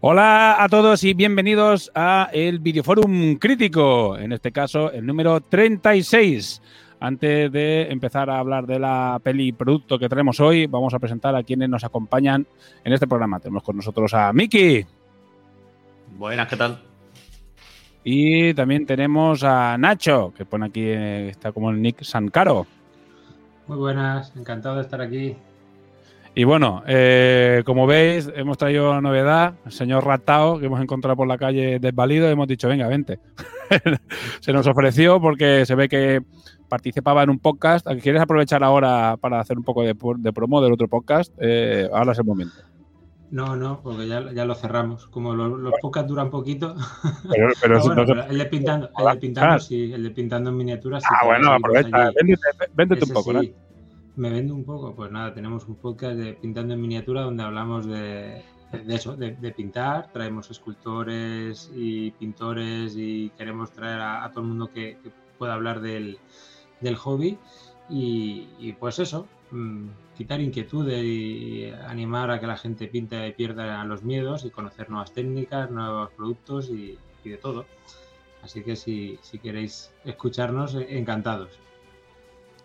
Hola a todos y bienvenidos a el Videoforum Crítico, en este caso el número 36. Antes de empezar a hablar de la peli producto que tenemos hoy, vamos a presentar a quienes nos acompañan en este programa. Tenemos con nosotros a Miki. Buenas, ¿qué tal? Y también tenemos a Nacho, que pone aquí, eh, está como el Nick Sancaro. Muy buenas, encantado de estar aquí. Y bueno, eh, como veis, hemos traído una novedad, el señor Ratao, que hemos encontrado por la calle desvalido, y hemos dicho, venga, vente. se nos ofreció porque se ve que participaba en un podcast. ¿Quieres aprovechar ahora para hacer un poco de, de promo del otro podcast? Eh, ahora es el momento. No, no, porque ya, ya lo cerramos. Como los, los podcasts duran poquito. Pero, pero, Ah, bueno, no se- pero el de pintando, el de pintando sí, el de pintando en miniaturas. sí Ah, bueno, aprovecha. Véndete, véndete un poco, ¿no? Me vendo un poco. Pues nada, tenemos un podcast de Pintando en Miniatura donde hablamos de, eso, de, pintar. Traemos escultores y pintores y queremos traer a, todo el mundo que, pueda hablar del, del hobby. Y, pues eso, mm, quitar inquietudes y animar a que la gente pinte y pierda los miedos y conocer nuevas técnicas, nuevos productos y, y de todo. Así que si, si queréis escucharnos, encantados.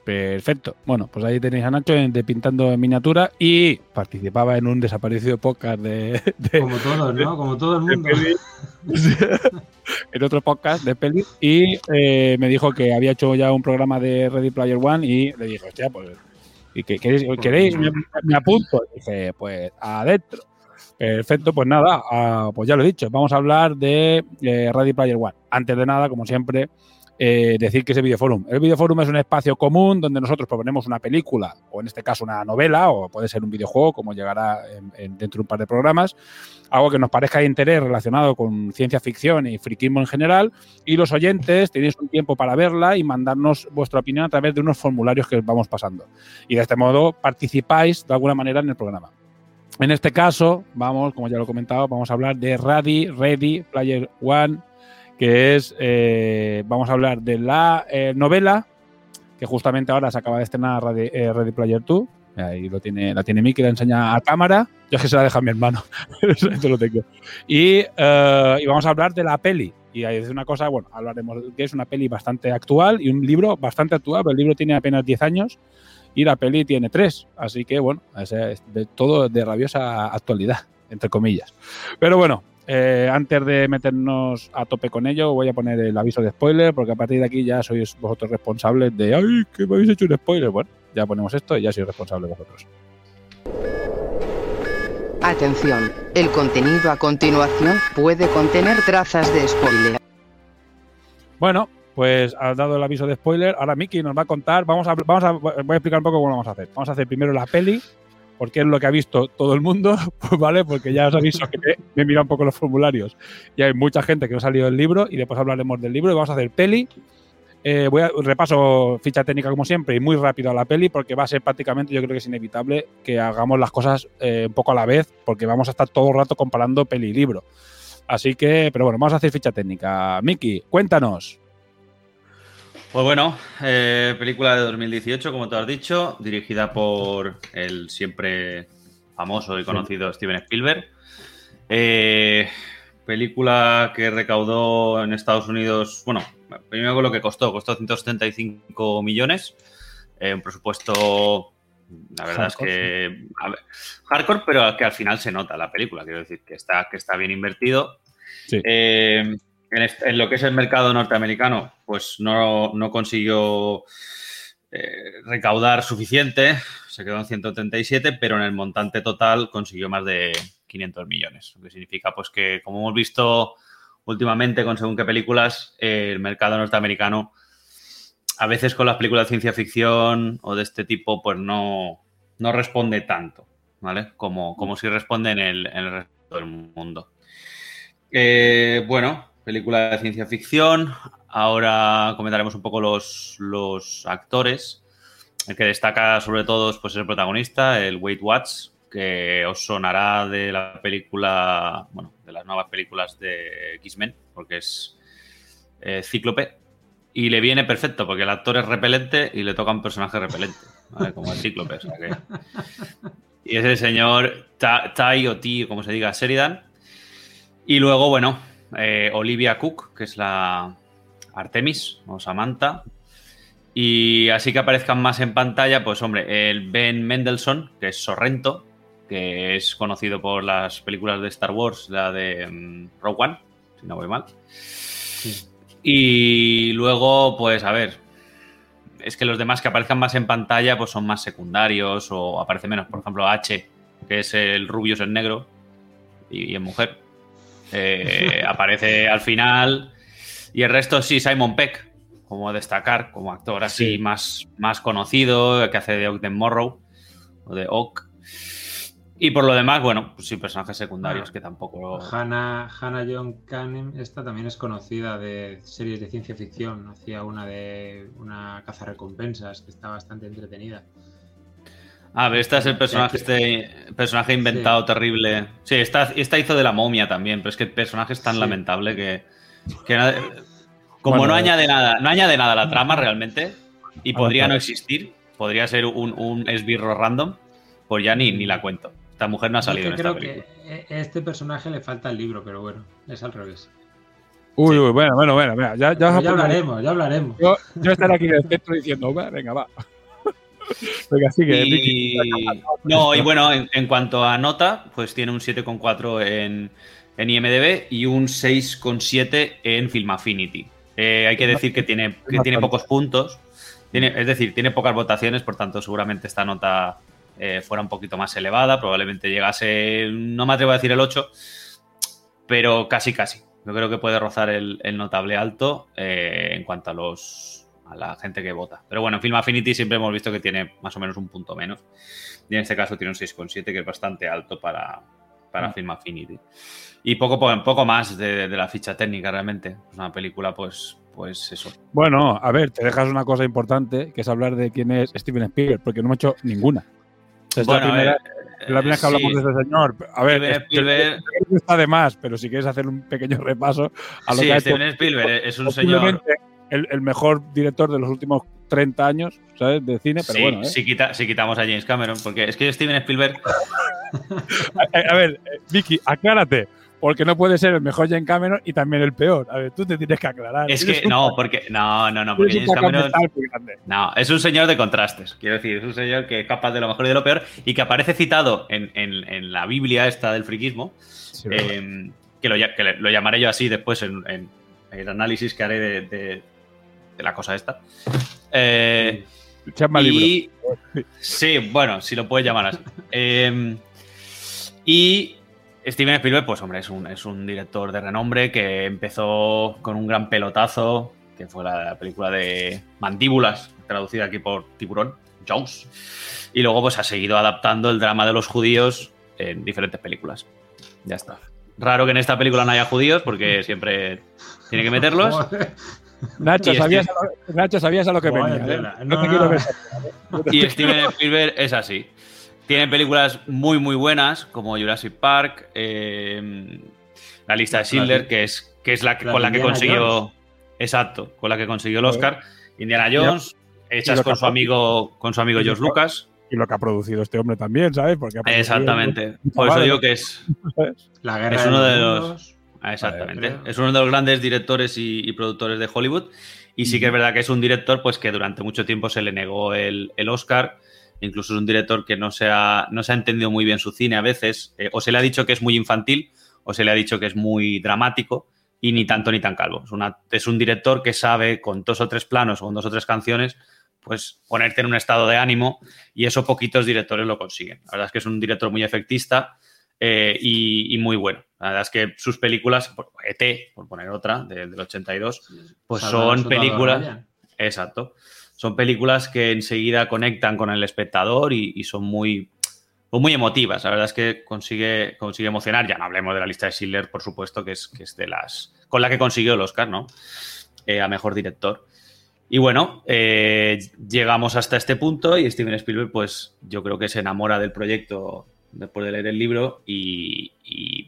Perfecto. Bueno, pues ahí tenéis a Nacho de Pintando en Miniatura y participaba en un desaparecido podcast de, de- Como todos, ¿no? Como todo el mundo. en otro podcast de peli y eh, me dijo que había hecho ya un programa de Ready Player One y le dije, hostia, pues, ¿y qué, queréis? ¿queréis? Me, me apunto. Y dije, pues, adentro. Perfecto, pues nada, ah, pues ya lo he dicho, vamos a hablar de eh, Ready Player One. Antes de nada, como siempre, eh, decir que es el Videoforum. El Videoforum es un espacio común donde nosotros proponemos una película, o en este caso una novela, o puede ser un videojuego, como llegará en- en- dentro de un par de programas, algo que nos parezca de interés relacionado con ciencia ficción y friquismo en general, y los oyentes tenéis un tiempo para verla y mandarnos vuestra opinión a través de unos formularios que os vamos pasando. Y de este modo participáis de alguna manera en el programa. En este caso, vamos, como ya lo he comentado, vamos a hablar de Ready, Ready Player One, que es, eh, vamos a hablar de la eh, novela, que justamente ahora se acaba de estrenar Ready, eh, Ready Player 2. Ahí lo tiene, la tiene Miki, la enseña a cámara. Yo es que se la deja a mi hermano. Lo tengo. Y, eh, y vamos a hablar de la peli. Y es una cosa, bueno, hablaremos que es una peli bastante actual y un libro bastante actual, pero el libro tiene apenas 10 años y la peli tiene 3. Así que, bueno, es, todo de rabiosa actualidad, entre comillas. Pero bueno, eh, antes de meternos a tope con ello, voy a poner el aviso de spoiler, porque a partir de aquí ya sois vosotros responsables de, ay, que me habéis hecho un spoiler. Bueno, ya ponemos esto y ya sois responsables vosotros. Atención, el contenido a continuación puede contener trazas de spoiler. Bueno, pues has dado el aviso de spoiler. Ahora Miki nos va a contar. Vamos a, vamos a, voy a explicar un poco cómo lo vamos a hacer. Vamos a hacer primero la peli, porque es lo que ha visto todo el mundo, pues vale, porque ya os aviso que me, me he mirado un poco los formularios. Y hay mucha gente que no ha salido del libro y después hablaremos del libro y vamos a hacer peli. Eh, voy a repaso ficha técnica como siempre y muy rápido a la peli porque va a ser prácticamente, yo creo que es inevitable que hagamos las cosas eh, un poco a la vez porque vamos a estar todo el rato comparando peli y libro. Así que, pero bueno, vamos a hacer ficha técnica. Miki, cuéntanos. Pues bueno, eh, película de 2018, como te has dicho, dirigida por el siempre famoso y conocido Steven Spielberg. Eh, película que recaudó en Estados Unidos, bueno, primero con lo que costó, costó 175 millones, eh, un presupuesto, la verdad Hardcore, es que a ver, hardcore, pero que al final se nota la película, quiero decir que está, que está bien invertido. Sí. Eh, en, lo que es el mercado norteamericano, pues no, no consiguió eh, recaudar suficiente, se quedó en 137, pero en el montante total consiguió más de 500 millones, lo que significa pues que, como hemos visto últimamente con según qué películas, el mercado norteamericano a veces con las películas de ciencia ficción o de este tipo, pues no, no responde tanto, ¿vale? Como, como si responde en el, en el resto del mundo. Eh, bueno, película de ciencia ficción. Ahora comentaremos un poco los, los actores. El que destaca sobre todo pues, es el protagonista, el Wade Watts, que os sonará de la película, bueno, de las nuevas películas de X-Men, porque es eh, Cíclope. Y le viene perfecto, porque el actor es repelente y le toca un personaje repelente, como el Cíclope. Y es el señor Ta- Tai o Ti, como se diga, Sheridan. Y luego, bueno, eh, Olivia Cook, que es la Artemis o Samantha. Y así que aparezcan más en pantalla, pues hombre, el Ben Mendelssohn, que es Sorrento, que es conocido por las películas de Star Wars, la de mm, Rogue One, si no voy mal. Y luego, pues a ver, es que los demás que aparezcan más en pantalla, pues son más secundarios o aparece menos. Por ejemplo, H, que es el Rubius en negro y, y en mujer. Eh, aparece al final. Y el resto sí, Simon Peck, como destacar, como actor así más, más conocido, que hace de Ogden Morrow o de Oak. Y por lo demás, bueno, pues sí, personajes secundarios que tampoco. Hannah, Hannah John Kanem, esta también es conocida de series de ciencia ficción. Hacía una de una cazarrecompensas que está bastante entretenida. Ah, pero este es el personaje, este personaje inventado terrible. Sí, esta, esta hizo de la momia también, pero es que el personaje es tan Sí. lamentable que, que nada- como Bueno, no añade nada, no añade nada a la trama realmente, y Ah, podría no existir, podría ser un, un esbirro random, pues ya ni, ni la cuento. Esta mujer no ha salido en que esta creo película. que eh, este personaje le falta el libro, pero bueno, es al revés. Uy, uy, bueno, bueno, bueno, ya, ya, a ya hablaremos, ya hablaremos. Yo, yo estaré aquí en el centro diciendo, "Va, venga, va. Y, no, y bueno, en, en cuanto a nota, pues tiene un 7,4 en, en IMDB y un 6,7 en Film Affinity. Eh, hay que decir que tiene, que tiene pocos puntos, tiene, es decir, tiene pocas votaciones, por tanto, seguramente esta nota eh, fuera un poquito más elevada, probablemente llegase, no me atrevo a decir el 8, pero casi, casi. Yo creo que puede rozar el, el notable alto eh, en cuanto a los a la gente que vota. Pero bueno, en Film Affinity siempre hemos visto que tiene más o menos un punto menos. Y en este caso tiene un 6,7, que es bastante alto para, para. Film Affinity. Y poco, poco, más de, de la ficha técnica realmente. Es una película, pues, pues eso. Bueno, a ver, te dejas una cosa importante, que es hablar de quién es Steven Spielberg, porque no hemos hecho ninguna. Es Bueno, la primera, eh, la primera vez que hablamos sí. de este señor. A ver, Steven Spielberg- está de más, pero si quieres hacer un pequeño repaso a lo Sí, que ha hecho. Steven Spielberg es un señor. El, el mejor director de los últimos 30 años, ¿sabes? De cine, pero Sí, bueno, ¿eh? si, quita- si quitamos a James Cameron, porque es que Steven Spielberg A, a ver, eh, Vicky, aclárate. Porque no puede ser el mejor James Cameron y también el peor. A ver, tú te tienes que aclarar. Es que no, porque no, no, no, porque James Cameron no, es un señor de contrastes. Quiero decir, es un señor que es capaz de lo mejor y de lo peor y que aparece citado en, en- en la Biblia esta del friquismo, eh, que, lo, que lo llamaré yo así después en, en el análisis que haré de, de- de la cosa esta. Eh, y, sí, bueno, si lo puedes llamar así. Eh, y Steven Spielberg, pues hombre, es un, es un director de renombre que empezó con un gran pelotazo, que fue la película de Mandíbulas, traducida aquí por Tiburón, Jaws. Y luego pues ha seguido adaptando el drama de los judíos en diferentes películas. Ya está. Raro que en esta película no haya judíos, porque siempre tiene que meterlos. Nacho, Y sabías, Steve- a lo, Nacho, sabías a lo que venía. ¿eh? No, No, te no. quiero ver. Y Steven Spielberg es así. Tiene películas muy, muy buenas, como Jurassic Park, eh, La lista de Schindler, que es, que es la que, con la que Indiana consiguió. Jones. Exacto, con la que consiguió el Oscar. Indiana. Jones, hechas con su amigo, con su amigo George Lucas. Y lo que ha producido este hombre también, ¿sabes? Porque Exactamente. Por eso digo que es. La guerra es de uno los de los. Ah, Exactamente. Es uno de los grandes directores y, y productores de Hollywood. Y sí que es verdad que es un director pues, que durante mucho tiempo se le negó el, el Oscar. Incluso es un director que no se, ha, no se ha entendido muy bien su cine a veces. Eh, o se le ha dicho que es muy infantil o se le ha dicho que es muy dramático. y ni tanto ni tan calvo. Es, una, es un director que sabe con dos o tres planos o con dos o tres canciones pues ponerte en un estado de ánimo y eso poquitos directores lo consiguen. La verdad es que es un director muy efectista eh, y, y, muy bueno. La verdad es que sus películas, ET, por poner otra, de, del 82, pues son películas... Exacto. Son películas que enseguida conectan con el espectador y, y son muy, pues muy emotivas. La verdad es que consigue, consigue emocionar. Ya no hablemos de la lista de Schindler, por supuesto, que es, que es de las. con la que consiguió el Oscar, ¿no? Eh, a mejor director. Y bueno, eh, llegamos hasta este punto y Steven Spielberg, pues yo creo que se enamora del proyecto después de leer el libro y, y,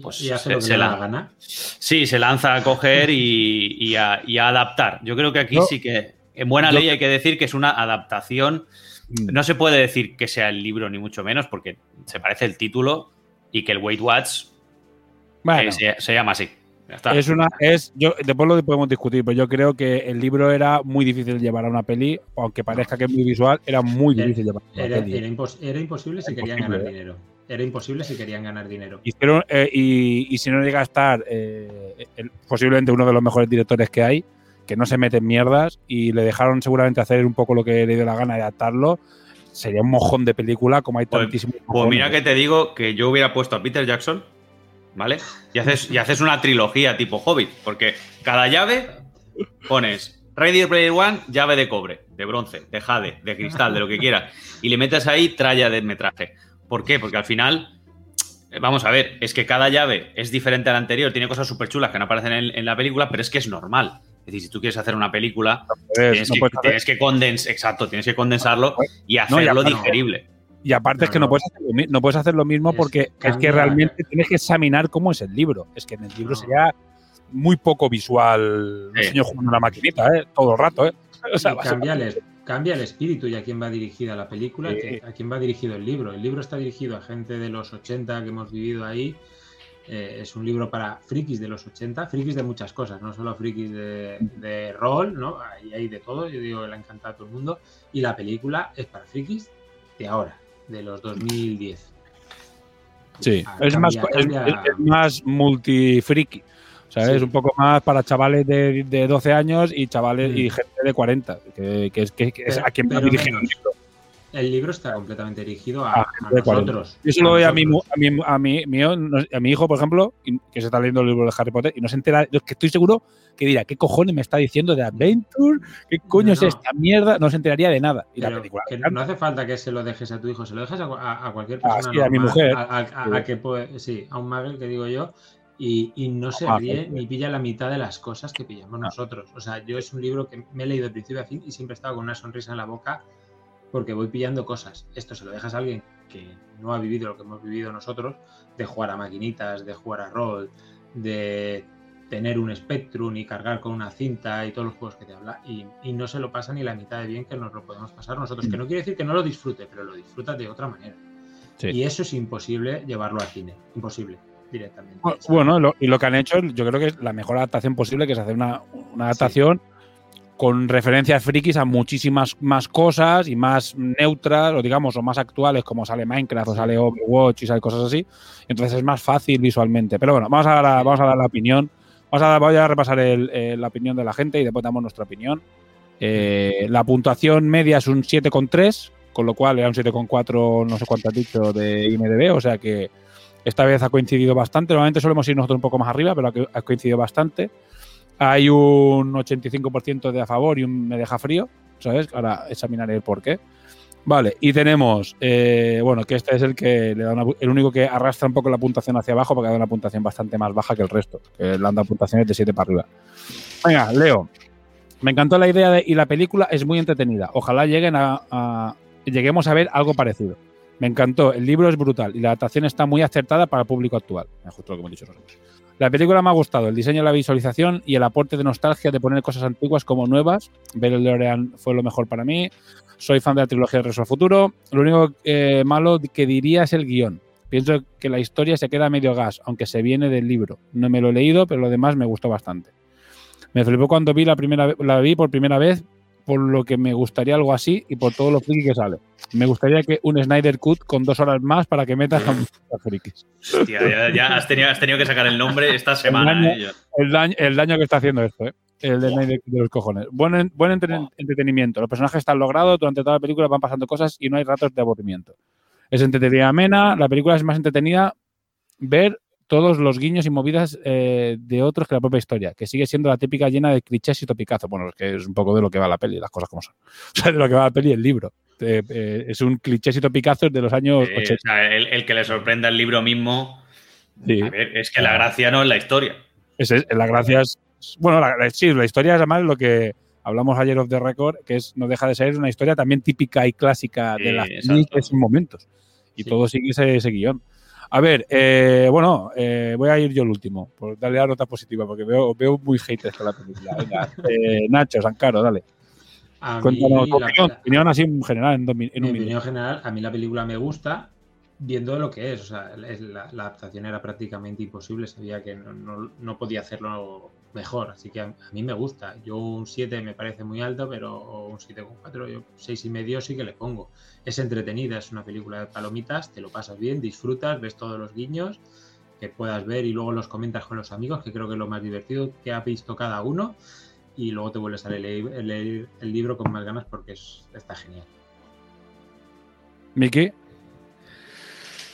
pues y hace se- lo que se le da la- la gana. Sí, se lanza a coger y, y a, y a adaptar. Yo creo que aquí sí que, en buena yo- ley, hay que decir que es una adaptación. No se puede decir que sea el libro, ni mucho menos, porque se parece el título y que el Weight Watch Bueno. eh, se, se llama así. Ya está. Es una, es, yo, después lo podemos discutir, pero yo creo que el libro era muy difícil llevar a una peli, aunque parezca que es muy visual, era muy difícil llevar a una Era, peli. era impos- era imposible si querían imposible, ganar dinero. Era imposible si querían ganar dinero. Hicieron, eh, y, y si no llega a estar eh, el- posiblemente uno de los mejores directores que hay, que no se mete en mierdas, y le dejaron seguramente hacer un poco lo que le dio la gana de adaptarlo, sería un mojón de película, como hay Pues- tantísimos. Pues mira que te digo que yo hubiera puesto a Peter Jackson, ¿vale? Y haces, y haces una trilogía tipo Hobbit, porque cada llave pones Ready Player One, llave de cobre, de bronce, de jade, de cristal, de lo que quieras, y le metes ahí tralla de metraje. ¿Por qué? Porque al final, vamos a ver, es que cada llave es diferente a la anterior, tiene cosas súper chulas que no aparecen en, en la película, pero es que es normal. Es decir, si tú quieres hacer una película, tienes, no que, puedes hacer- tienes que condens- exacto, tienes que condensarlo y No, hacerlo digerible. Y aparte es que no, puedes hacer lo, no puedes hacer lo mismo porque es que cambia- realmente tienes que examinar cómo es el libro. Es que en el libro sería muy poco visual Sí. señor jugando una maquinita, ¿eh? Todo el rato, ¿eh? O sea, cambia, el, cambia el espíritu y a quién va dirigida la película, Sí. a quién va dirigido el libro. El libro está dirigido a gente de los 80 que hemos vivido ahí. Eh, es un libro para frikis de los 80, frikis de muchas cosas, no solo frikis de, de rol, ¿no? Ahí hay de todo, yo digo, le ha encantado a todo el mundo. Y la película es para frikis de ahora, de los 2010. Sí, Ah, es, cambia- más, es- cambia- es- es más multifriki. ¿Sabes? Sí. Es un poco más para chavales de, de 12 años y chavales Mm. y gente de 40, que, que es, que, que es Pero- a quien va dirigido el libro. El libro está completamente dirigido a, a a gente de 40. nosotros. Yo se lo doy a mi, a mi, a mi, a mi hijo, por ejemplo, que se está leyendo el libro de Harry Potter y no se entera. Yo que estoy seguro que dirá, ¿qué cojones me está diciendo de Adventure? ¿Qué coño No, es no. esta mierda? No se enteraría de nada. Y la Pero película. que no hace falta que se lo dejes a tu hijo, se lo dejas a, cualquier Ah, persona. sí, a mi normal, mujer. A, que puede- sí, a un magel que digo yo. Y, y no se Ah, ríe ni pilla la mitad de las cosas que pillamos nosotros. O sea, yo es un libro que me he leído de principio a fin y siempre he estado con una sonrisa en la boca porque voy pillando cosas. Esto se lo dejas a alguien que no ha vivido lo que hemos vivido nosotros, de jugar a maquinitas, de jugar a rol, de tener un Spectrum y cargar con una cinta y todos los juegos que te habla y, y no se lo pasa ni la mitad de bien que nos lo podemos pasar nosotros. Que no quiere decir que no lo disfrute, pero lo disfruta de otra manera. Sí. Y eso es imposible llevarlo al cine. Imposible, directamente. Bu- Bueno, lo- y lo que han hecho, yo creo que es la mejor adaptación posible, que es hacer una, una adaptación con referencias frikis a muchísimas más cosas y más neutras, o digamos, o más actuales, como sale Minecraft o sale Overwatch y sale cosas así. Entonces es más fácil visualmente. Pero bueno, vamos a dar, a- vamos a dar la opinión. Vamos a, voy a repasar el- eh, la opinión de la gente y después damos nuestra opinión. Eh, la puntuación media es un 7,3, con lo cual era un 7,4, no sé cuánto has dicho, de IMDB, o sea que esta vez ha coincidido bastante. Normalmente solemos ir nosotros un poco más arriba, pero ha coincidido bastante. Hay un 85% de a favor y un me deja frío, ¿sabes? Ahora examinaré el por qué. Vale, y tenemos, eh, bueno, que este es el que le da el único que arrastra un poco la puntuación hacia abajo porque da una puntuación bastante más baja que el resto, que le han dado puntuaciones de 7 para arriba. Venga, Leo. Me encantó la idea de, y la película es muy entretenida. Ojalá lleguen a- lleguemos a ver algo parecido. Me encantó, el libro es brutal y la adaptación está muy acertada para el público actual. Es justo lo que hemos dicho nosotros. La película me ha gustado, el diseño, la visualización y el aporte de nostalgia de poner cosas antiguas como nuevas. Ver el DeLorean fue lo mejor para mí. Soy fan de la trilogía de Regreso al Futuro. Lo único eh, malo que diría es el guion. Pienso que la historia se queda medio gas, aunque se viene del libro. No me lo he leído, pero lo demás me gustó bastante. Me flipó cuando vi la primera la vi por primera vez por lo que me gustaría algo así y por todo lo friki que sale. Me gustaría que un Snyder Cut con dos horas más para que metas a muchos frikis. Hostia, ya, ya has, tenido, has tenido que sacar el nombre esta semana. daño- eh. El daño, el daño que está haciendo esto, ¿eh? El de Snyder Cut de los cojones. Buen, en- buen entre- entretenimiento. Los personajes están logrados, durante toda la película van pasando cosas y no hay ratos de aburrimiento. Es entretenida amena, la película es más entretenida ver todos los guiños y movidas eh, de otros que la propia historia, que sigue siendo la típica llena de clichés y topicazos. Bueno, es que es un poco de lo que va la peli, las cosas como son. O sea, de lo que va la peli el libro. Eh, eh, es un clichés y topicazos de los años Eh, 80. o sea, el, el que le sorprenda el libro mismo. Sí. A ver, es que la gracia no es la historia. Es- la gracia es. Bueno, la, la- sí, la historia es además lo que hablamos ayer of the record, que es no deja de ser una historia también típica y clásica de las esos momentos. Y todo sigue ese, ese guion. A ver, eh, bueno, eh, voy a ir yo el último, por darle la nota positiva, porque veo, veo muy haters con la película. Venga, eh, Nacho, Sancaro, dale. A Cuéntanos tu opinión, la- opinión así en general, en, dos mi- en un opinión minuto. general, a mí la película me gusta viendo lo que es. O sea, la, la adaptación era prácticamente imposible. Sabía que no, no- no podía hacerlo mejor. Así que a, a mí me gusta. Yo un 7 me parece muy alto, pero un 7,4, yo 6 y medio sí que le pongo. Es entretenida, es una película de palomitas, te lo pasas bien, disfrutas, ves todos los guiños que puedas ver y luego los comentas con los amigos, que creo que es lo más divertido que ha visto cada uno. Y luego te vuelves a leer, leer el libro con más ganas porque es- está genial. Miki,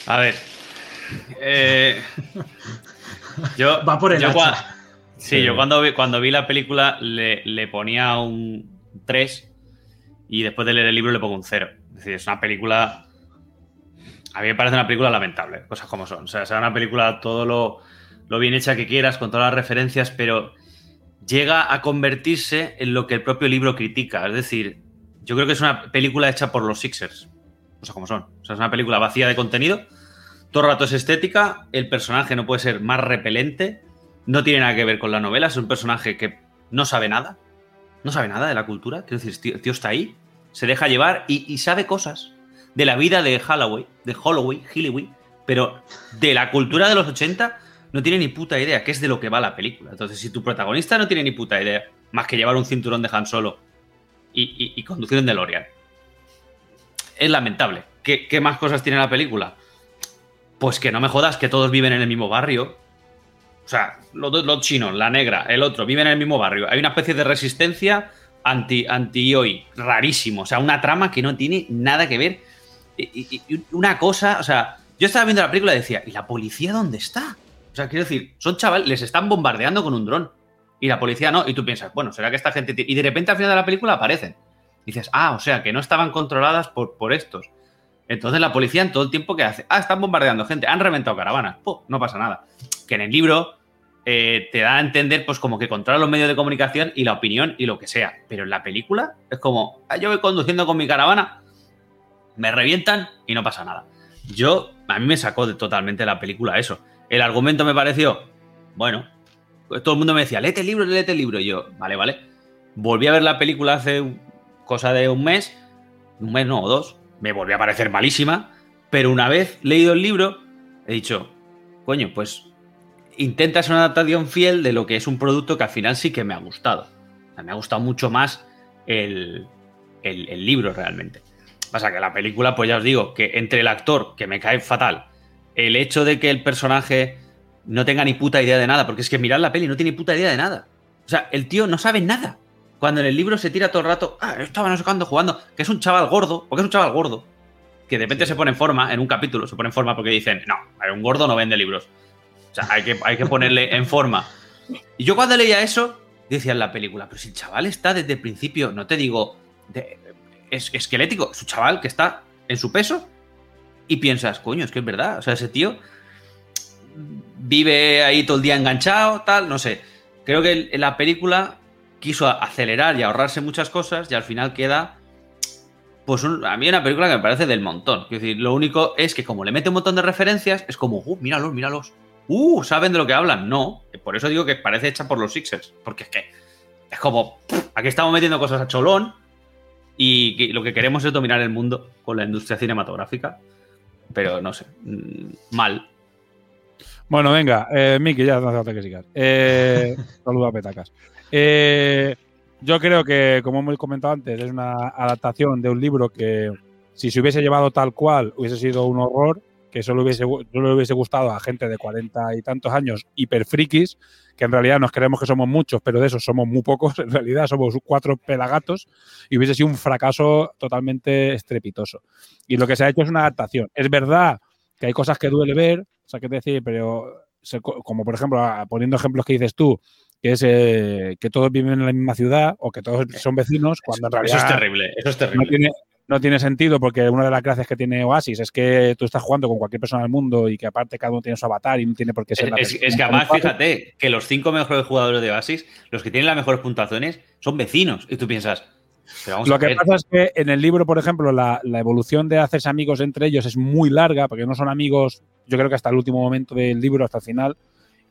A ver. eh, yo. Va por el yo hacha. Sí. yo cuando vi, cuando vi la película le, le ponía un 3 y después de leer el libro le pongo un 0. Es decir, es una película. A mí me parece una película lamentable, cosas como son. O sea, es una película todo lo, lo bien hecha que quieras, con todas las referencias, pero llega a convertirse en lo que el propio libro critica. Es decir, yo creo que es una película hecha por los Sixers. Cosas como son. O sea, es una película vacía de contenido. Todo el rato es estética. El personaje no puede ser más repelente. No tiene nada que ver con la novela. Es un personaje que no sabe nada. No sabe nada de la cultura. Quiero decir, el tío está ahí. Se deja llevar y, sabe cosas de la vida de Holloway, de Holloway, Hillyway, pero de la cultura de los 80 no tiene ni puta idea, que es de lo que va la película. Entonces, si tu protagonista no tiene ni puta idea, más que llevar un cinturón de Han Solo y, conducir un DeLorean, es lamentable. ¿Qué, qué más cosas tiene la película? Pues que no me jodas que todos viven en el mismo barrio. O sea, los, chinos, la negra, el otro, viven en el mismo barrio. Hay una especie de resistencia anti, anti hoy, rarísimo. O sea, una trama que no tiene nada que ver. Y, una cosa, o sea, yo estaba viendo la película y decía, ¿y la policía dónde está? O sea, quiero decir, son chavales, les están bombardeando con un dron. Y la policía no. Y tú piensas, bueno, ¿será que esta gente... ti-?" Y de repente al final de la película aparecen. Dices, ah, o sea, que no estaban controladas por, por estos. Entonces la policía en todo el tiempo que hace, ah, están bombardeando gente, han reventado caravanas, ¡pum! no pasa nada. Que en el libro eh, te da a entender, pues como que controla los medios de comunicación y la opinión y lo que sea. Pero en la película es como, ah, yo voy conduciendo con mi caravana, me revientan y no pasa nada. Yo, a mí me sacó de totalmente la película eso. El argumento me pareció, bueno, pues todo el mundo me decía, léete el libro, léete el libro. Y yo, vale, vale. Volví a ver la película hace cosa de un mes, un mes no, o dos, me volvió a parecer malísima, pero una vez leído el libro, he dicho, coño, pues intenta ser una adaptación fiel de lo que es un producto que al final sí que me ha gustado. O sea, me ha gustado mucho más el, el- el libro realmente. Pasa que la película, pues ya os digo, que entre el actor, que me cae fatal, el hecho de que el personaje no tenga ni puta idea de nada, porque es que mirad la peli, no tiene puta idea de nada. O sea, el tío no sabe nada. Cuando en el libro se tira todo el rato, ah, estaba no jugando, que es un chaval gordo, porque es un chaval gordo, que de repente se pone en forma, en un capítulo se pone en forma porque dicen, no, un gordo no vende libros. Hay que, hay que ponerle en forma. Y yo cuando leía eso, decía en la película, pero si el chaval está desde el principio, no te digo, es esquelético, es un chaval que está en su peso y piensas, coño, es que es verdad, o sea, ese tío vive ahí todo el día enganchado, tal, no sé. Creo que la película quiso acelerar y ahorrarse muchas cosas y al final queda, pues un- a mí una película que me parece del montón. Quiero decir, lo único es que como le mete un montón de referencias, es como, uh, míralos, míralos. Uh, ¿saben de lo que hablan? No. Por eso digo que parece hecha por los Sixers. Porque es que es como, aquí estamos metiendo cosas a cholón y lo que queremos es dominar el mundo con la industria cinematográfica. Pero no sé, mm, mal. Bueno, venga, eh, Miki, ya no hace falta que sigas. Eh, saluda a Petacas. Eh, Yo creo que, como hemos comentado antes, es una adaptación de un libro que, si se hubiese llevado tal cual, hubiese sido un horror, que solo hubiese, solo le hubiese gustado a gente de cuarenta y tantos años hiperfrikis, que en realidad nos creemos que somos muchos, pero de esos somos muy pocos, en realidad somos cuatro pelagatos, y hubiese sido un fracaso totalmente estrepitoso. Y lo que se ha hecho es una adaptación. Es verdad que hay cosas que duele ver, o sea, que decir, pero como por ejemplo, a- poniendo ejemplos que dices tú, que es eh, que todos viven en la misma ciudad o que todos son vecinos, cuando en realidad Eso es terrible, eso es no terrible. tiene, no tiene sentido porque una de las gracias que tiene Oasis es que tú estás jugando con cualquier persona del mundo y que aparte cada uno tiene su avatar y no tiene por qué ser la Es, persona es que además, fíjate, que los cinco mejores jugadores de Oasis, los que tienen las mejores puntuaciones, son vecinos. Y tú piensas, Lo que pasa es que en el libro, por ejemplo, la, la evolución de hacerse amigos entre ellos es muy larga, porque no son amigos, yo creo que hasta el último momento del libro, hasta el final,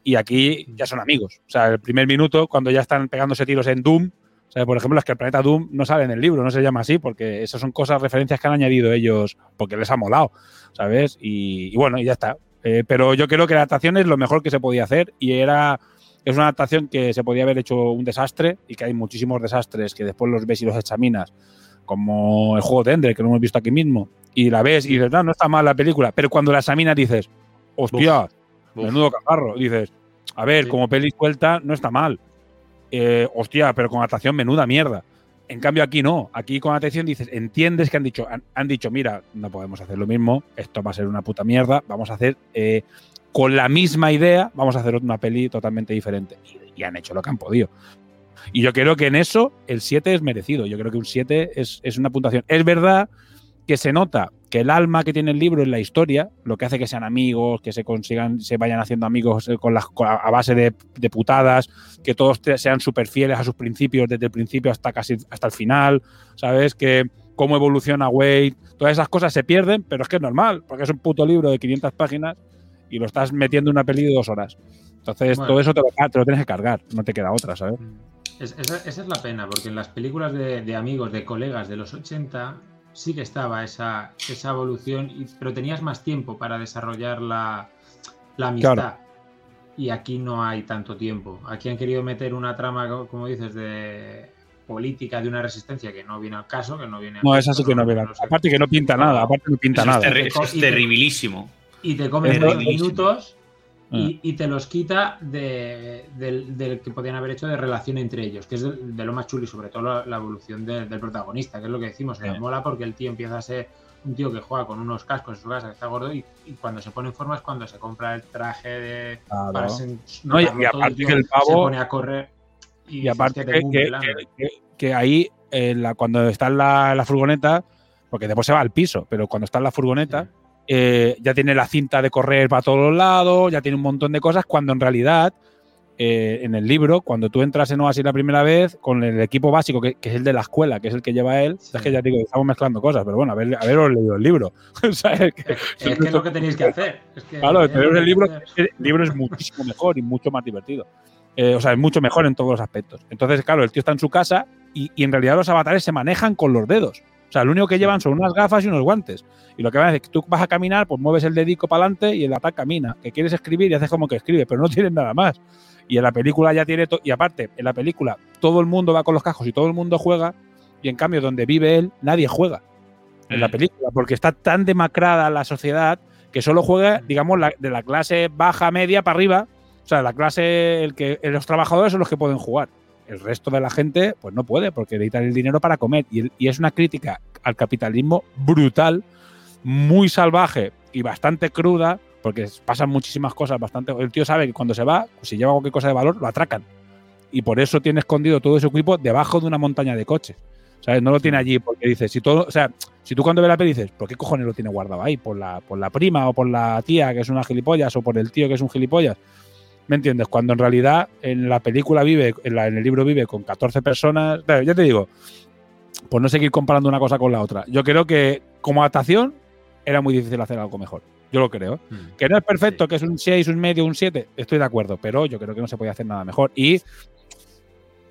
y aquí ya son amigos. O sea, el primer minuto, cuando ya están pegándose tiros en Doom, o sea, por ejemplo, es que el planeta Doom no sale en el libro, no se llama así, porque esas son cosas, referencias que han añadido ellos, porque les ha molado, ¿sabes? Y, y bueno, y ya está. Eh, pero yo creo que la adaptación es lo mejor que se podía hacer y era es una adaptación que se podía haber hecho un desastre y que hay muchísimos desastres que después los ves y los examinas, como el juego de Ender, que lo hemos visto aquí mismo, y la ves y dices, no, no está mal la película, pero cuando la examinas dices, hostia, Uf. menudo cagarro, dices, a ver, Sí. como peli suelta no está mal, Eh, hostia, pero con adaptación menuda mierda. En cambio aquí no, aquí con atención dices, entiendes que han dicho, han, dicho, mira, no podemos hacer lo mismo, esto va a ser una puta mierda, vamos a hacer eh, con la misma idea, vamos a hacer una peli totalmente diferente. Y, y han hecho lo que han podido. Y yo creo que en eso el 7 es merecido. Yo creo que un 7 es, es una puntuación. Es verdad que se nota que el alma que tiene el libro es la historia, lo que hace que sean amigos, que se consigan, se vayan haciendo amigos eh, con las, a base de, de putadas, que todos sean súper fieles a sus principios desde el principio hasta casi hasta el final, ¿sabes? Que cómo evoluciona Wade, todas esas cosas se pierden, pero es que es normal, porque es un puto libro de 500 páginas y lo estás metiendo en una peli de dos horas. Entonces, Bueno. todo eso te lo, te lo tienes que cargar, no te queda otra, ¿sabes? Es- esa, esa es la pena, porque en las películas de, de amigos, de colegas de los 80, sí que estaba esa, esa evolución, y- pero tenías más tiempo para desarrollar la, la amistad. Claro. Y aquí no hay tanto tiempo. Aquí han querido meter una trama, co- como dices, de política de una resistencia que no viene al caso, que no viene al No, esa sí que no sé. Aparte que no pinta nada, aparte no pinta eso es, nada. terri- eso es Y te- terribilísimo. y te comen terribilísimo. minutos. Y, y te los quita de- del, del que podían haber hecho de relación entre ellos, que es de, de lo más chulo y sobre todo la, la evolución de- del protagonista, que es lo que decimos, que Sí. mola porque el tío empieza a ser un tío que juega con unos cascos en su casa, que está gordo, y, y cuando se pone en forma es cuando se compra el traje de... Claro. para sen- No, y- y aparte que el se pavo- pone a correr y, Y aparte "Hostia, que, que- plan". que- que- ahí, en la, cuando está en la, la furgoneta, porque después se va al piso, pero cuando está en la furgoneta, eh, ya tiene la cinta de correr para todos los lados, ya tiene un montón de cosas, cuando en realidad, eh, en el libro, cuando tú entras en Oasis la primera vez, con el equipo básico, que, que es el de la escuela, que es el que lleva él, Sí. es que ya digo, estamos mezclando cosas, pero bueno, haber, haberos leído el libro. ¿sabes? Que- Es que es lo que tenéis que hacer. Es que Claro, es que el libro, el libro es muchísimo mejor y mucho más divertido. Eh, o sea, es mucho mejor en todos los aspectos. Entonces, claro, el tío está en su casa y, y en realidad los avatares se manejan con los dedos. O sea, lo único que llevan son unas gafas y unos guantes. Y lo que van a hacer es que tú vas a caminar, pues mueves el dedico para adelante y el avatar camina. Que quieres escribir y haces como que escribe, pero no tienes nada más. Y en la película ya tiene. Y aparte, en la película todo el mundo va con los cascos y todo el mundo juega. Y en cambio, donde vive él, nadie juega. En la Mm. película, porque está tan demacrada la sociedad que solo juega, digamos, la- de la clase baja, media para arriba. O sea, la clase, el que los trabajadores son los que pueden jugar. El resto de la gente, pues no puede, porque necesitan el dinero para comer. Y, es una crítica al capitalismo brutal, muy salvaje y bastante cruda, porque pasan muchísimas cosas bastante. El tío sabe que cuando se va, si lleva cualquier cosa de valor, lo atracan. Y por eso tiene escondido todo ese equipo debajo de una montaña de coches. ¿Sabes? No lo tiene allí porque dice, si todo, o sea, si tú cuando ves la peli dices, ¿por qué cojones lo tiene guardado ahí? ¿Por la, por la prima o por la tía que es una gilipollas o por el tío que es un gilipollas? ¿Me entiendes? Cuando en realidad en la película vive, en, la- en el libro vive con 14 personas. Claro, ya te digo, por no seguir comparando una cosa con la otra. Yo creo que como adaptación era muy difícil hacer algo mejor. Yo lo creo. ¿eh? Mm. Que no es perfecto, Sí. que es un 6, un medio, un 7, estoy de acuerdo, pero yo creo que no se puede hacer nada mejor. Y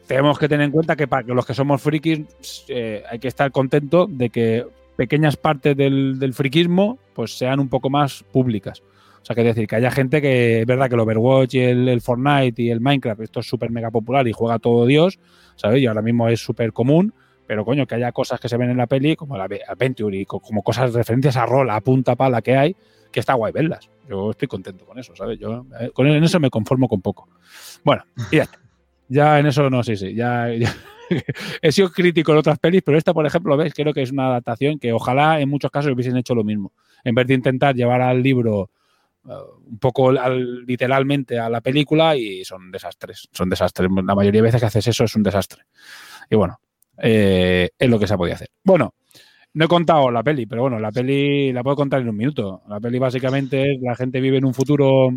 tenemos que tener en cuenta que para los que somos frikis eh, hay que estar contentos de que pequeñas partes del, del friquismo pues sean un poco más públicas. O sea, que decir, que haya gente que es verdad que el Overwatch y el, Fortnite y el Minecraft, esto es súper mega popular y juega todo Dios, ¿sabes? Y ahora mismo es súper común, pero coño, que haya cosas que se ven en la peli, como la Adventure y co- como cosas referencias a rol, a punta pala que hay, que está guay verlas. Yo estoy contento con eso, ¿sabes? Yo eh, con en eso me conformo con poco. Bueno, y ya está. Ya en eso no, sí, sí. Ya, he sido crítico en otras pelis, pero esta, por ejemplo, ves, creo que es una adaptación que ojalá en muchos casos hubiesen hecho lo mismo. En vez de intentar llevar al libro un poco al- literalmente a la película y son desastres. Son desastres. La mayoría de veces que haces eso es un desastre. Y bueno, eh, es lo que se podido hacer. Bueno, no he contado la peli, pero bueno, la peli la puedo contar en un minuto. La peli básicamente es la gente vive en un futuro